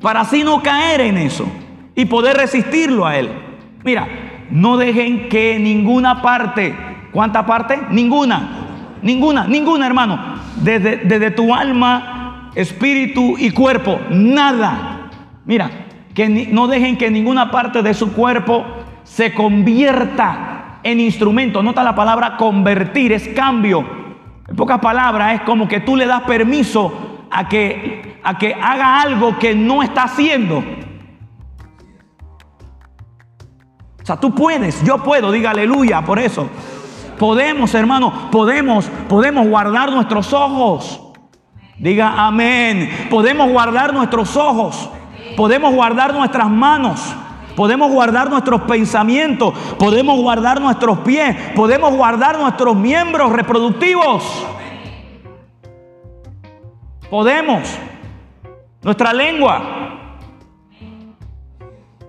Para así no caer en eso y poder resistirlo a Él. Mira, no dejen que ninguna parte, ¿cuánta parte? Ninguna, ninguna, ninguna hermano, desde, desde tu alma, espíritu y cuerpo, nada. Mira, que no dejen que ninguna parte de su cuerpo se convierta en instrumento. Nota la palabra convertir, es cambio. En pocas palabras, es como que tú le das permiso a que, a que haga algo que no está haciendo. O sea, tú puedes, yo puedo, diga aleluya por eso. Podemos, hermano, podemos, podemos guardar nuestros ojos. Diga amén. Podemos guardar nuestros ojos. Podemos guardar nuestras manos. Podemos guardar nuestros pensamientos, podemos guardar nuestros pies, podemos guardar nuestros miembros reproductivos. Podemos. Nuestra lengua.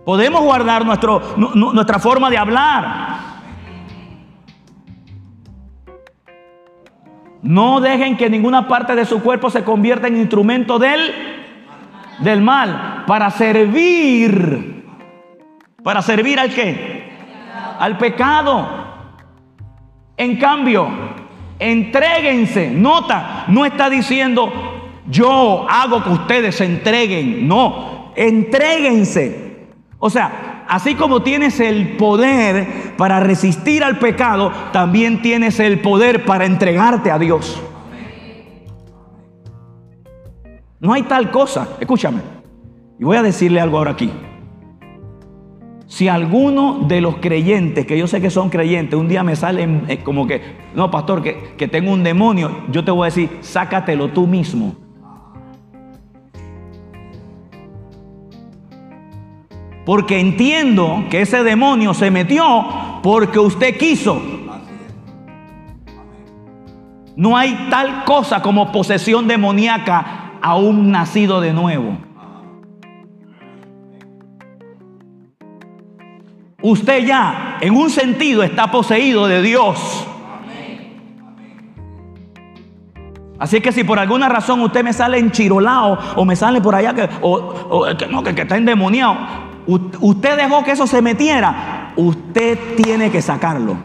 Podemos guardar nuestro, nuestra forma de hablar. No dejen que ninguna parte de su cuerpo se convierta en instrumento del, del mal para servir ¿Para servir al qué? Al pecado. En cambio, entréguense. Nota, no está diciendo yo hago que ustedes se entreguen. No, entréguense. O sea, así como tienes el poder para resistir al pecado, también tienes el poder para entregarte a Dios. No hay tal cosa. Escúchame. Y voy a decirle algo ahora aquí. Si alguno de los creyentes, que yo sé que son creyentes, un día me salen eh, como que, no, pastor, que, que tengo un demonio, yo te voy a decir, sácatelo tú mismo. Porque entiendo que ese demonio se metió porque usted quiso. No hay tal cosa como posesión demoníaca a un nacido de nuevo. Usted ya, en un sentido, está poseído de Dios. Así que si por alguna razón usted me sale enchirolado o me sale por allá que, o, o que no, que, que está endemoniado, usted dejó que eso se metiera, usted tiene que sacarlo.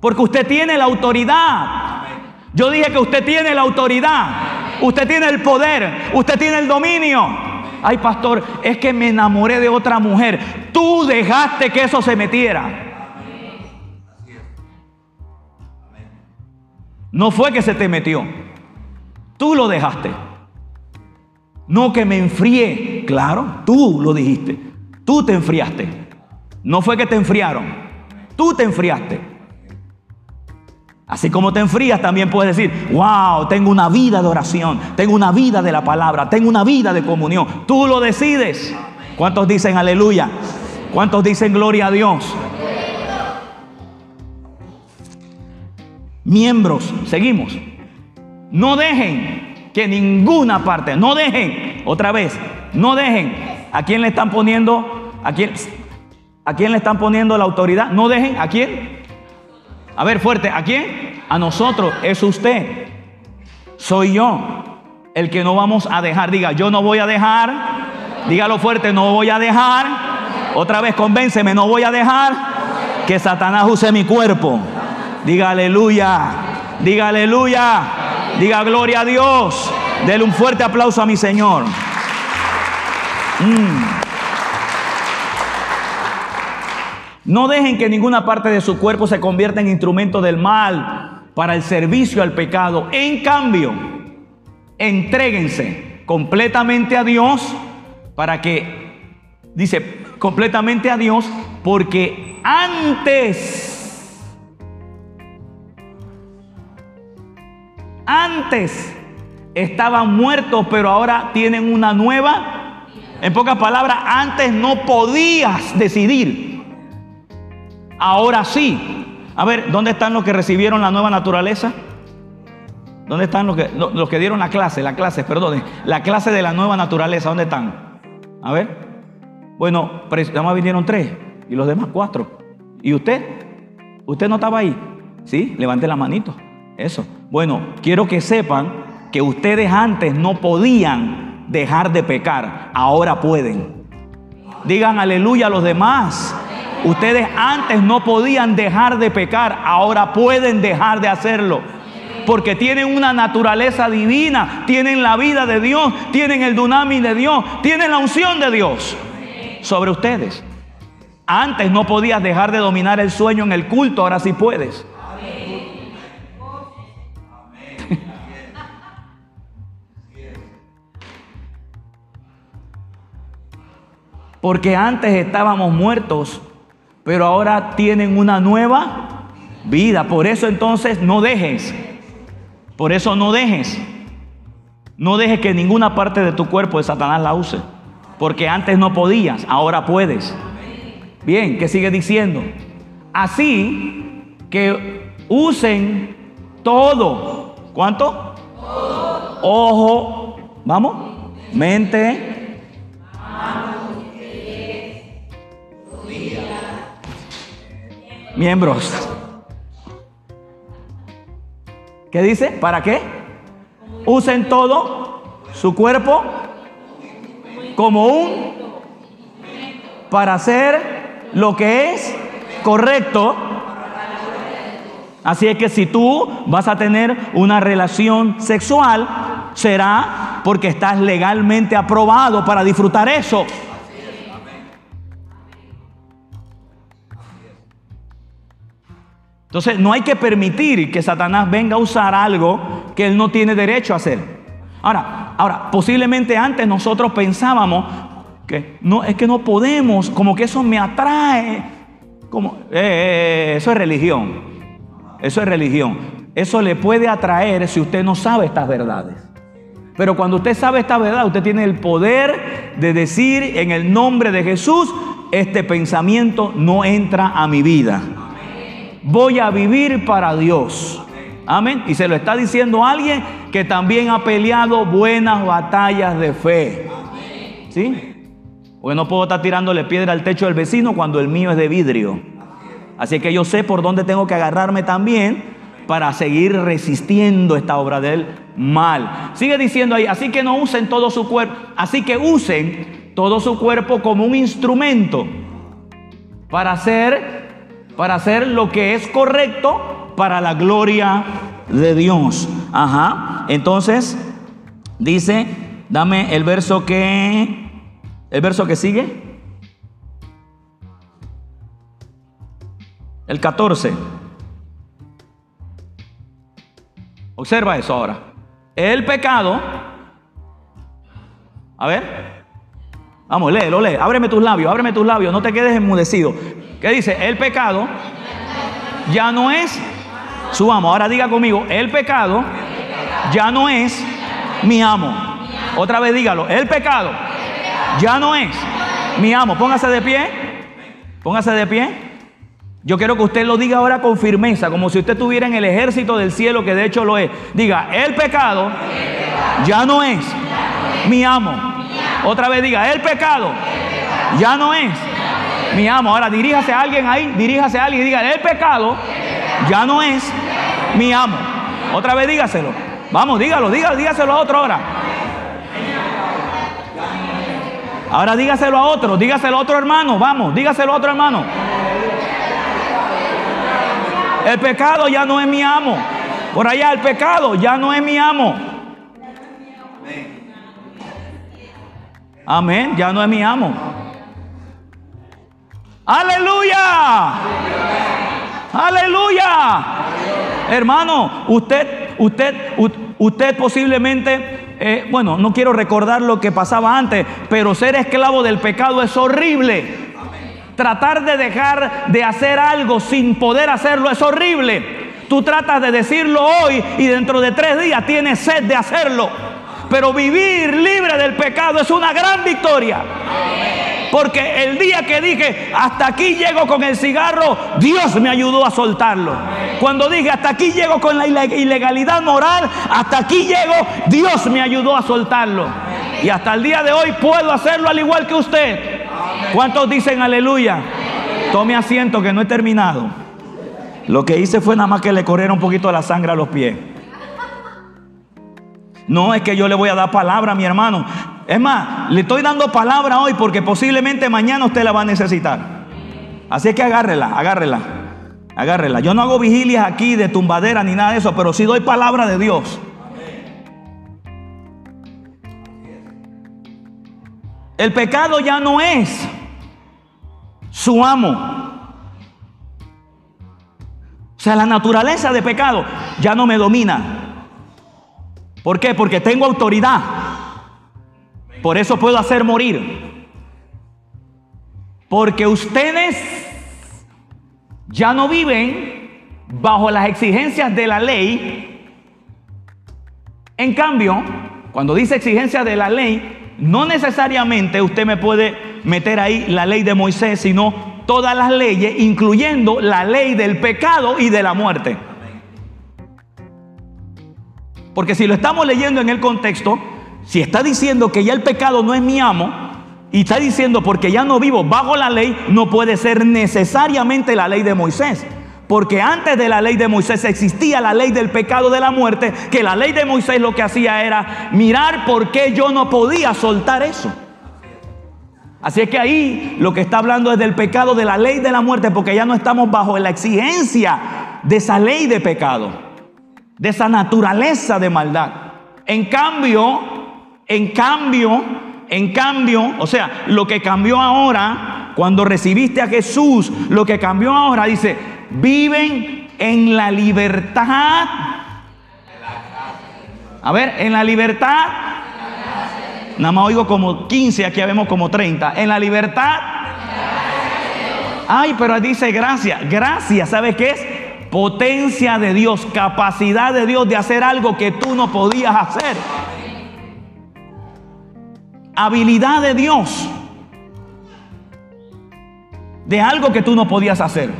Porque usted tiene la autoridad. Yo dije que usted tiene la autoridad. Usted tiene el poder. Usted tiene el dominio. Ay, pastor, es que me enamoré de otra mujer. Tú dejaste que eso se metiera. No fue que se te metió. Tú lo dejaste. No que me enfrié. Claro, tú lo dijiste. Tú te enfriaste. No fue que te enfriaron. Tú te enfriaste. Así como te enfrías, también puedes decir, wow, tengo una vida de oración, tengo una vida de la palabra, tengo una vida de comunión. Tú lo decides. ¿Cuántos dicen aleluya? ¿Cuántos dicen gloria a Dios? Miembros, seguimos. No dejen que ninguna parte, no dejen, otra vez, no dejen. ¿A quién le están poniendo? ¿A quién, ¿A quién le están poniendo la autoridad? No dejen, ¿a quién? A ver, fuerte, ¿a quién? A nosotros, es usted. Soy yo el que no vamos a dejar. Diga, yo no voy a dejar. Dígalo fuerte, no voy a dejar. Otra vez, convénceme, no voy a dejar que Satanás use mi cuerpo. Diga aleluya. Diga aleluya. Diga gloria a Dios. Dele un fuerte aplauso a mi Señor. Mm. No dejen que ninguna parte de su cuerpo se convierta en instrumento del mal para el servicio al pecado. En cambio, entréguense completamente a Dios para que, dice, completamente a Dios, porque antes, antes estaban muertos, pero ahora tienen una nueva. En pocas palabras, antes no podías decidir. Ahora sí. A ver, ¿dónde están los que recibieron la nueva naturaleza? ¿Dónde están los que, lo- los que dieron la clase? La clase, perdón. La clase de la nueva naturaleza, ¿dónde están? A ver. Bueno, nada más vinieron tres y los demás cuatro. ¿Y usted? ¿Usted no estaba ahí? ¿Sí? Levante la manito. Eso. Bueno, quiero que sepan que ustedes antes no podían dejar de pecar. Ahora pueden. Digan aleluya a los demás. Ustedes antes no podían dejar de pecar, ahora pueden dejar de hacerlo. Porque tienen una naturaleza divina, tienen la vida de Dios, tienen el dunami de Dios, tienen la unción de Dios sobre ustedes. Antes no podías dejar de dominar el sueño en el culto, ahora sí puedes. Porque antes estábamos muertos, pero ahora tienen una nueva vida. Por eso entonces no dejes. Por eso no dejes. No dejes que ninguna parte de tu cuerpo de Satanás la use. Porque antes no podías, ahora puedes. Bien, ¿qué sigue diciendo? Así que usen todo. ¿Cuánto? Ojo, vamos, mente, miembros. ¿Qué dice? ¿Para qué? Usen todo su cuerpo como un para hacer lo que es correcto. Así es que si tú vas a tener una relación sexual, será porque estás legalmente aprobado para disfrutar eso. Entonces no hay que permitir que Satanás venga a usar algo que él no tiene derecho a hacer. Ahora, ahora, posiblemente antes nosotros pensábamos que no es que no podemos, como que eso me atrae, como eh, eh, eh, eso es religión. Eso es religión. Eso le puede atraer si usted no sabe estas verdades. Pero cuando usted sabe esta verdad, usted tiene el poder de decir en el nombre de Jesús, este pensamiento no entra a mi vida. Voy a vivir para Dios. Amén. Y se lo está diciendo alguien que también ha peleado buenas batallas de fe. ¿Sí? Porque no puedo estar tirándole piedra al techo del vecino cuando el mío es de vidrio. Así que yo sé por dónde tengo que agarrarme también para seguir resistiendo esta obra del mal. Sigue diciendo ahí, así que no usen todo su cuerpo, así que usen todo su cuerpo como un instrumento para hacer para hacer lo que es correcto para la gloria de Dios. Ajá. Entonces dice, dame el verso que el verso que sigue. El 14. Observa eso ahora. El pecado. A ver. Vamos, léelo, lee. Ábreme tus labios, ábreme tus labios. No te quedes enmudecido. ¿Qué dice? El pecado ya no es su amo. Ahora diga conmigo, el pecado ya no es mi amo. Otra vez dígalo, el pecado ya no es mi amo. Póngase de pie. Póngase de pie. Yo quiero que usted lo diga ahora con firmeza, como si usted estuviera en el ejército del cielo, que de hecho lo es. Diga, el pecado ya no es mi amo. Otra vez diga, el pecado ya no es mi amo. Ahora diríjase a alguien ahí, diríjase a alguien y diga, el pecado ya no es mi amo. Otra vez dígaselo. Vamos, dígalo, dígalo, dígaselo a otro ahora. Ahora dígaselo a otro, dígaselo a otro hermano, vamos, dígaselo a otro hermano. El pecado ya no es mi amo. Por allá el pecado ya no es mi amo. Amén, ya no es mi amo. Aleluya. Aleluya. Hermano, usted, usted, usted posiblemente, eh, bueno, no quiero recordar lo que pasaba antes, pero ser esclavo del pecado es horrible. Tratar de dejar de hacer algo sin poder hacerlo es horrible. Tú tratas de decirlo hoy y dentro de tres días tienes sed de hacerlo. Pero vivir libre del pecado es una gran victoria. Porque el día que dije, hasta aquí llego con el cigarro, Dios me ayudó a soltarlo. Cuando dije, hasta aquí llego con la ilegalidad moral, hasta aquí llego, Dios me ayudó a soltarlo. Y hasta el día de hoy puedo hacerlo al igual que usted. ¿Cuántos dicen aleluya? Tome asiento que no he terminado. Lo que hice fue nada más que le corriera un poquito la sangre a los pies. No es que yo le voy a dar palabra a mi hermano. Es más, le estoy dando palabra hoy porque posiblemente mañana usted la va a necesitar. Así que agárrela, agárrela, agárrela. Yo no hago vigilias aquí de tumbadera ni nada de eso, pero sí doy palabra de Dios. El pecado ya no es su amo. O sea, la naturaleza de pecado ya no me domina. ¿Por qué? Porque tengo autoridad. Por eso puedo hacer morir. Porque ustedes ya no viven bajo las exigencias de la ley. En cambio, cuando dice exigencias de la ley, no necesariamente usted me puede meter ahí la ley de Moisés, sino todas las leyes, incluyendo la ley del pecado y de la muerte. Porque si lo estamos leyendo en el contexto, si está diciendo que ya el pecado no es mi amo, y está diciendo porque ya no vivo bajo la ley, no puede ser necesariamente la ley de Moisés. Porque antes de la ley de Moisés existía la ley del pecado de la muerte, que la ley de Moisés lo que hacía era mirar por qué yo no podía soltar eso. Así es que ahí lo que está hablando es del pecado de la ley de la muerte, porque ya no estamos bajo la exigencia de esa ley de pecado de esa naturaleza de maldad. En cambio, en cambio, en cambio, o sea, lo que cambió ahora, cuando recibiste a Jesús, lo que cambió ahora, dice, viven en la libertad. A ver, en la libertad. Nada más oigo como 15, aquí vemos como 30. En la libertad. Ay, pero dice gracia. Gracia, ¿sabes qué es? potencia de Dios, capacidad de Dios de hacer algo que tú no podías hacer. Habilidad de Dios, de algo que tú no podías hacer.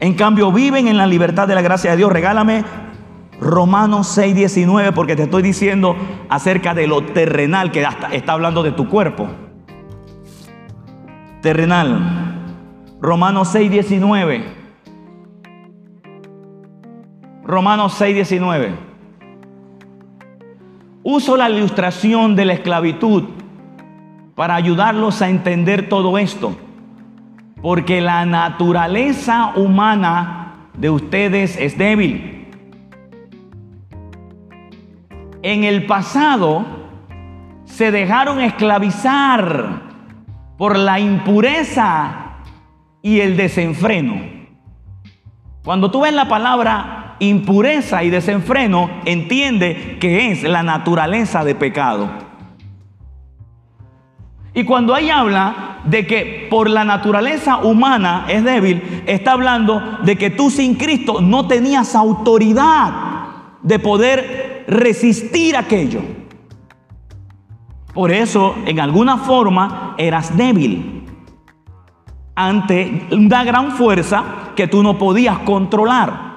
En cambio, viven en la libertad de la gracia de Dios. Regálame Romanos 6:19 porque te estoy diciendo acerca de lo terrenal que está hablando de tu cuerpo. Terrenal. Romanos 6:19. Romanos 6:19. Uso la ilustración de la esclavitud para ayudarlos a entender todo esto. Porque la naturaleza humana de ustedes es débil. En el pasado se dejaron esclavizar por la impureza y el desenfreno. Cuando tú ves la palabra impureza y desenfreno, entiende que es la naturaleza de pecado. Y cuando ahí habla de que por la naturaleza humana es débil, está hablando de que tú sin Cristo no tenías autoridad de poder resistir aquello. Por eso, en alguna forma, eras débil ante una gran fuerza que tú no podías controlar.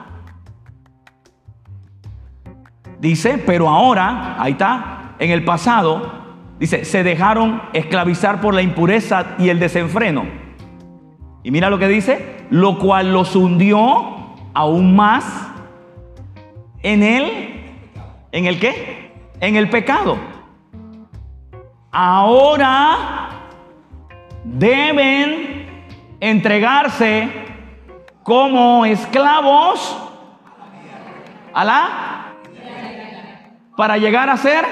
Dice, pero ahora, ahí está, en el pasado, dice, se dejaron esclavizar por la impureza y el desenfreno. Y mira lo que dice, lo cual los hundió aún más en el, ¿en el qué? En el pecado. Ahora deben entregarse como esclavos a la para llegar a ser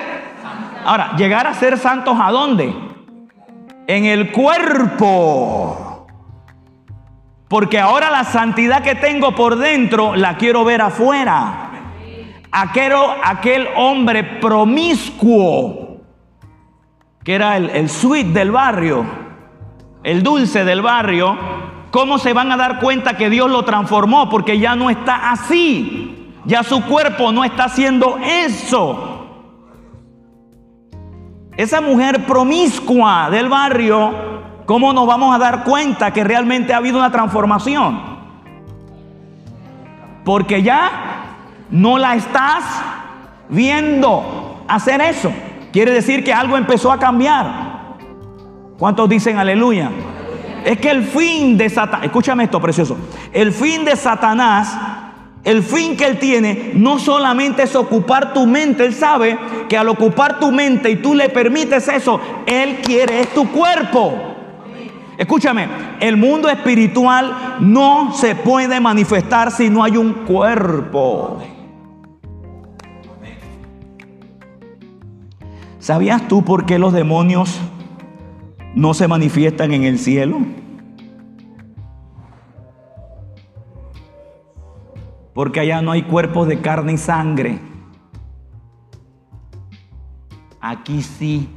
ahora llegar a ser santos a dónde en el cuerpo porque ahora la santidad que tengo por dentro la quiero ver afuera aquel, aquel hombre promiscuo que era el, el sweet del barrio el dulce del barrio, ¿cómo se van a dar cuenta que Dios lo transformó? Porque ya no está así. Ya su cuerpo no está haciendo eso. Esa mujer promiscua del barrio, ¿cómo nos vamos a dar cuenta que realmente ha habido una transformación? Porque ya no la estás viendo hacer eso. Quiere decir que algo empezó a cambiar. ¿Cuántos dicen aleluya? Es que el fin de Satanás, escúchame esto, precioso. El fin de Satanás, el fin que él tiene, no solamente es ocupar tu mente. Él sabe que al ocupar tu mente y tú le permites eso, él quiere es tu cuerpo. Escúchame, el mundo espiritual no se puede manifestar si no hay un cuerpo. ¿Sabías tú por qué los demonios no se manifiestan en el cielo? Porque allá no hay cuerpos de carne y sangre. Aquí sí.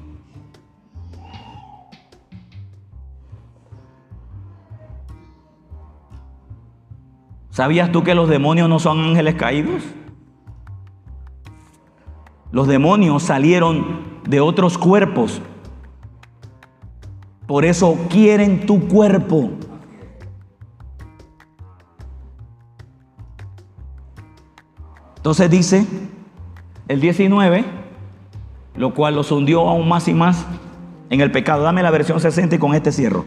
¿Sabías tú que los demonios no son ángeles caídos? Los demonios salieron de otros cuerpos por eso quieren tu cuerpo. Entonces dice el 19, lo cual los hundió aún más y más en el pecado. Dame la versión 60 y con este cierro.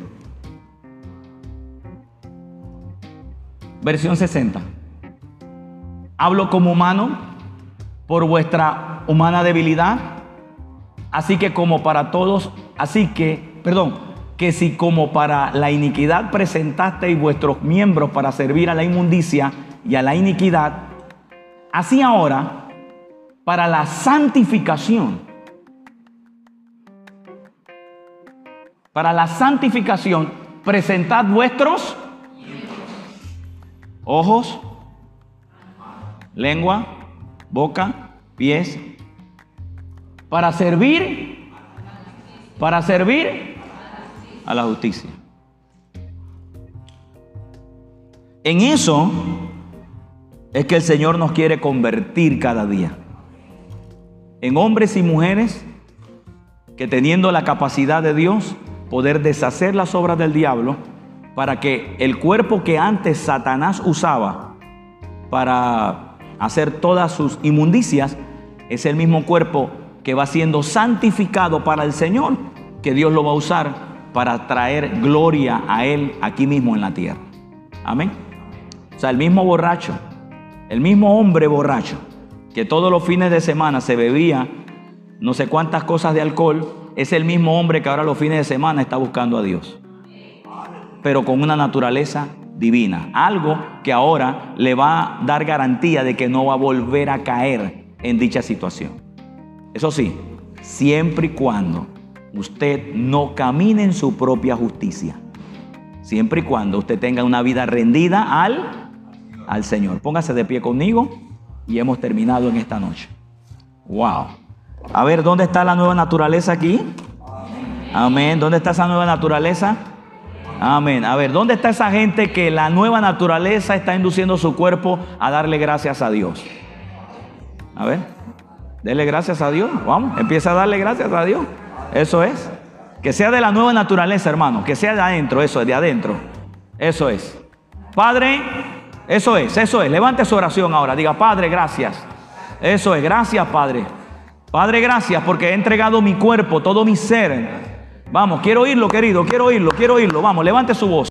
Versión 60. Hablo como humano por vuestra humana debilidad. Así que como para todos, así que, perdón, que si como para la iniquidad presentasteis vuestros miembros para servir a la inmundicia y a la iniquidad, así ahora para la santificación. Para la santificación, presentad vuestros ojos, lengua, boca, pies, para servir, para servir a la justicia. En eso es que el Señor nos quiere convertir cada día. En hombres y mujeres que teniendo la capacidad de Dios, poder deshacer las obras del diablo para que el cuerpo que antes Satanás usaba para hacer todas sus inmundicias, es el mismo cuerpo que va siendo santificado para el Señor, que Dios lo va a usar para traer gloria a Él aquí mismo en la tierra. Amén. O sea, el mismo borracho, el mismo hombre borracho, que todos los fines de semana se bebía no sé cuántas cosas de alcohol, es el mismo hombre que ahora los fines de semana está buscando a Dios. Pero con una naturaleza divina. Algo que ahora le va a dar garantía de que no va a volver a caer en dicha situación. Eso sí, siempre y cuando usted no camine en su propia justicia. Siempre y cuando usted tenga una vida rendida al, al Señor. Póngase de pie conmigo y hemos terminado en esta noche. Wow. A ver, ¿dónde está la nueva naturaleza aquí? Amén. ¿Dónde está esa nueva naturaleza? Amén. A ver, ¿dónde está esa gente que la nueva naturaleza está induciendo su cuerpo a darle gracias a Dios? A ver, dele gracias a Dios. Vamos, empieza a darle gracias a Dios. Eso es. Que sea de la nueva naturaleza, hermano. Que sea de adentro, eso es, de adentro. Eso es. Padre, eso es, eso es. Levante su oración ahora. Diga, Padre, gracias. Eso es, gracias, Padre. Padre, gracias porque he entregado mi cuerpo, todo mi ser. Vamos, quiero oírlo, querido, quiero oírlo, quiero oírlo. Vamos, levante su voz.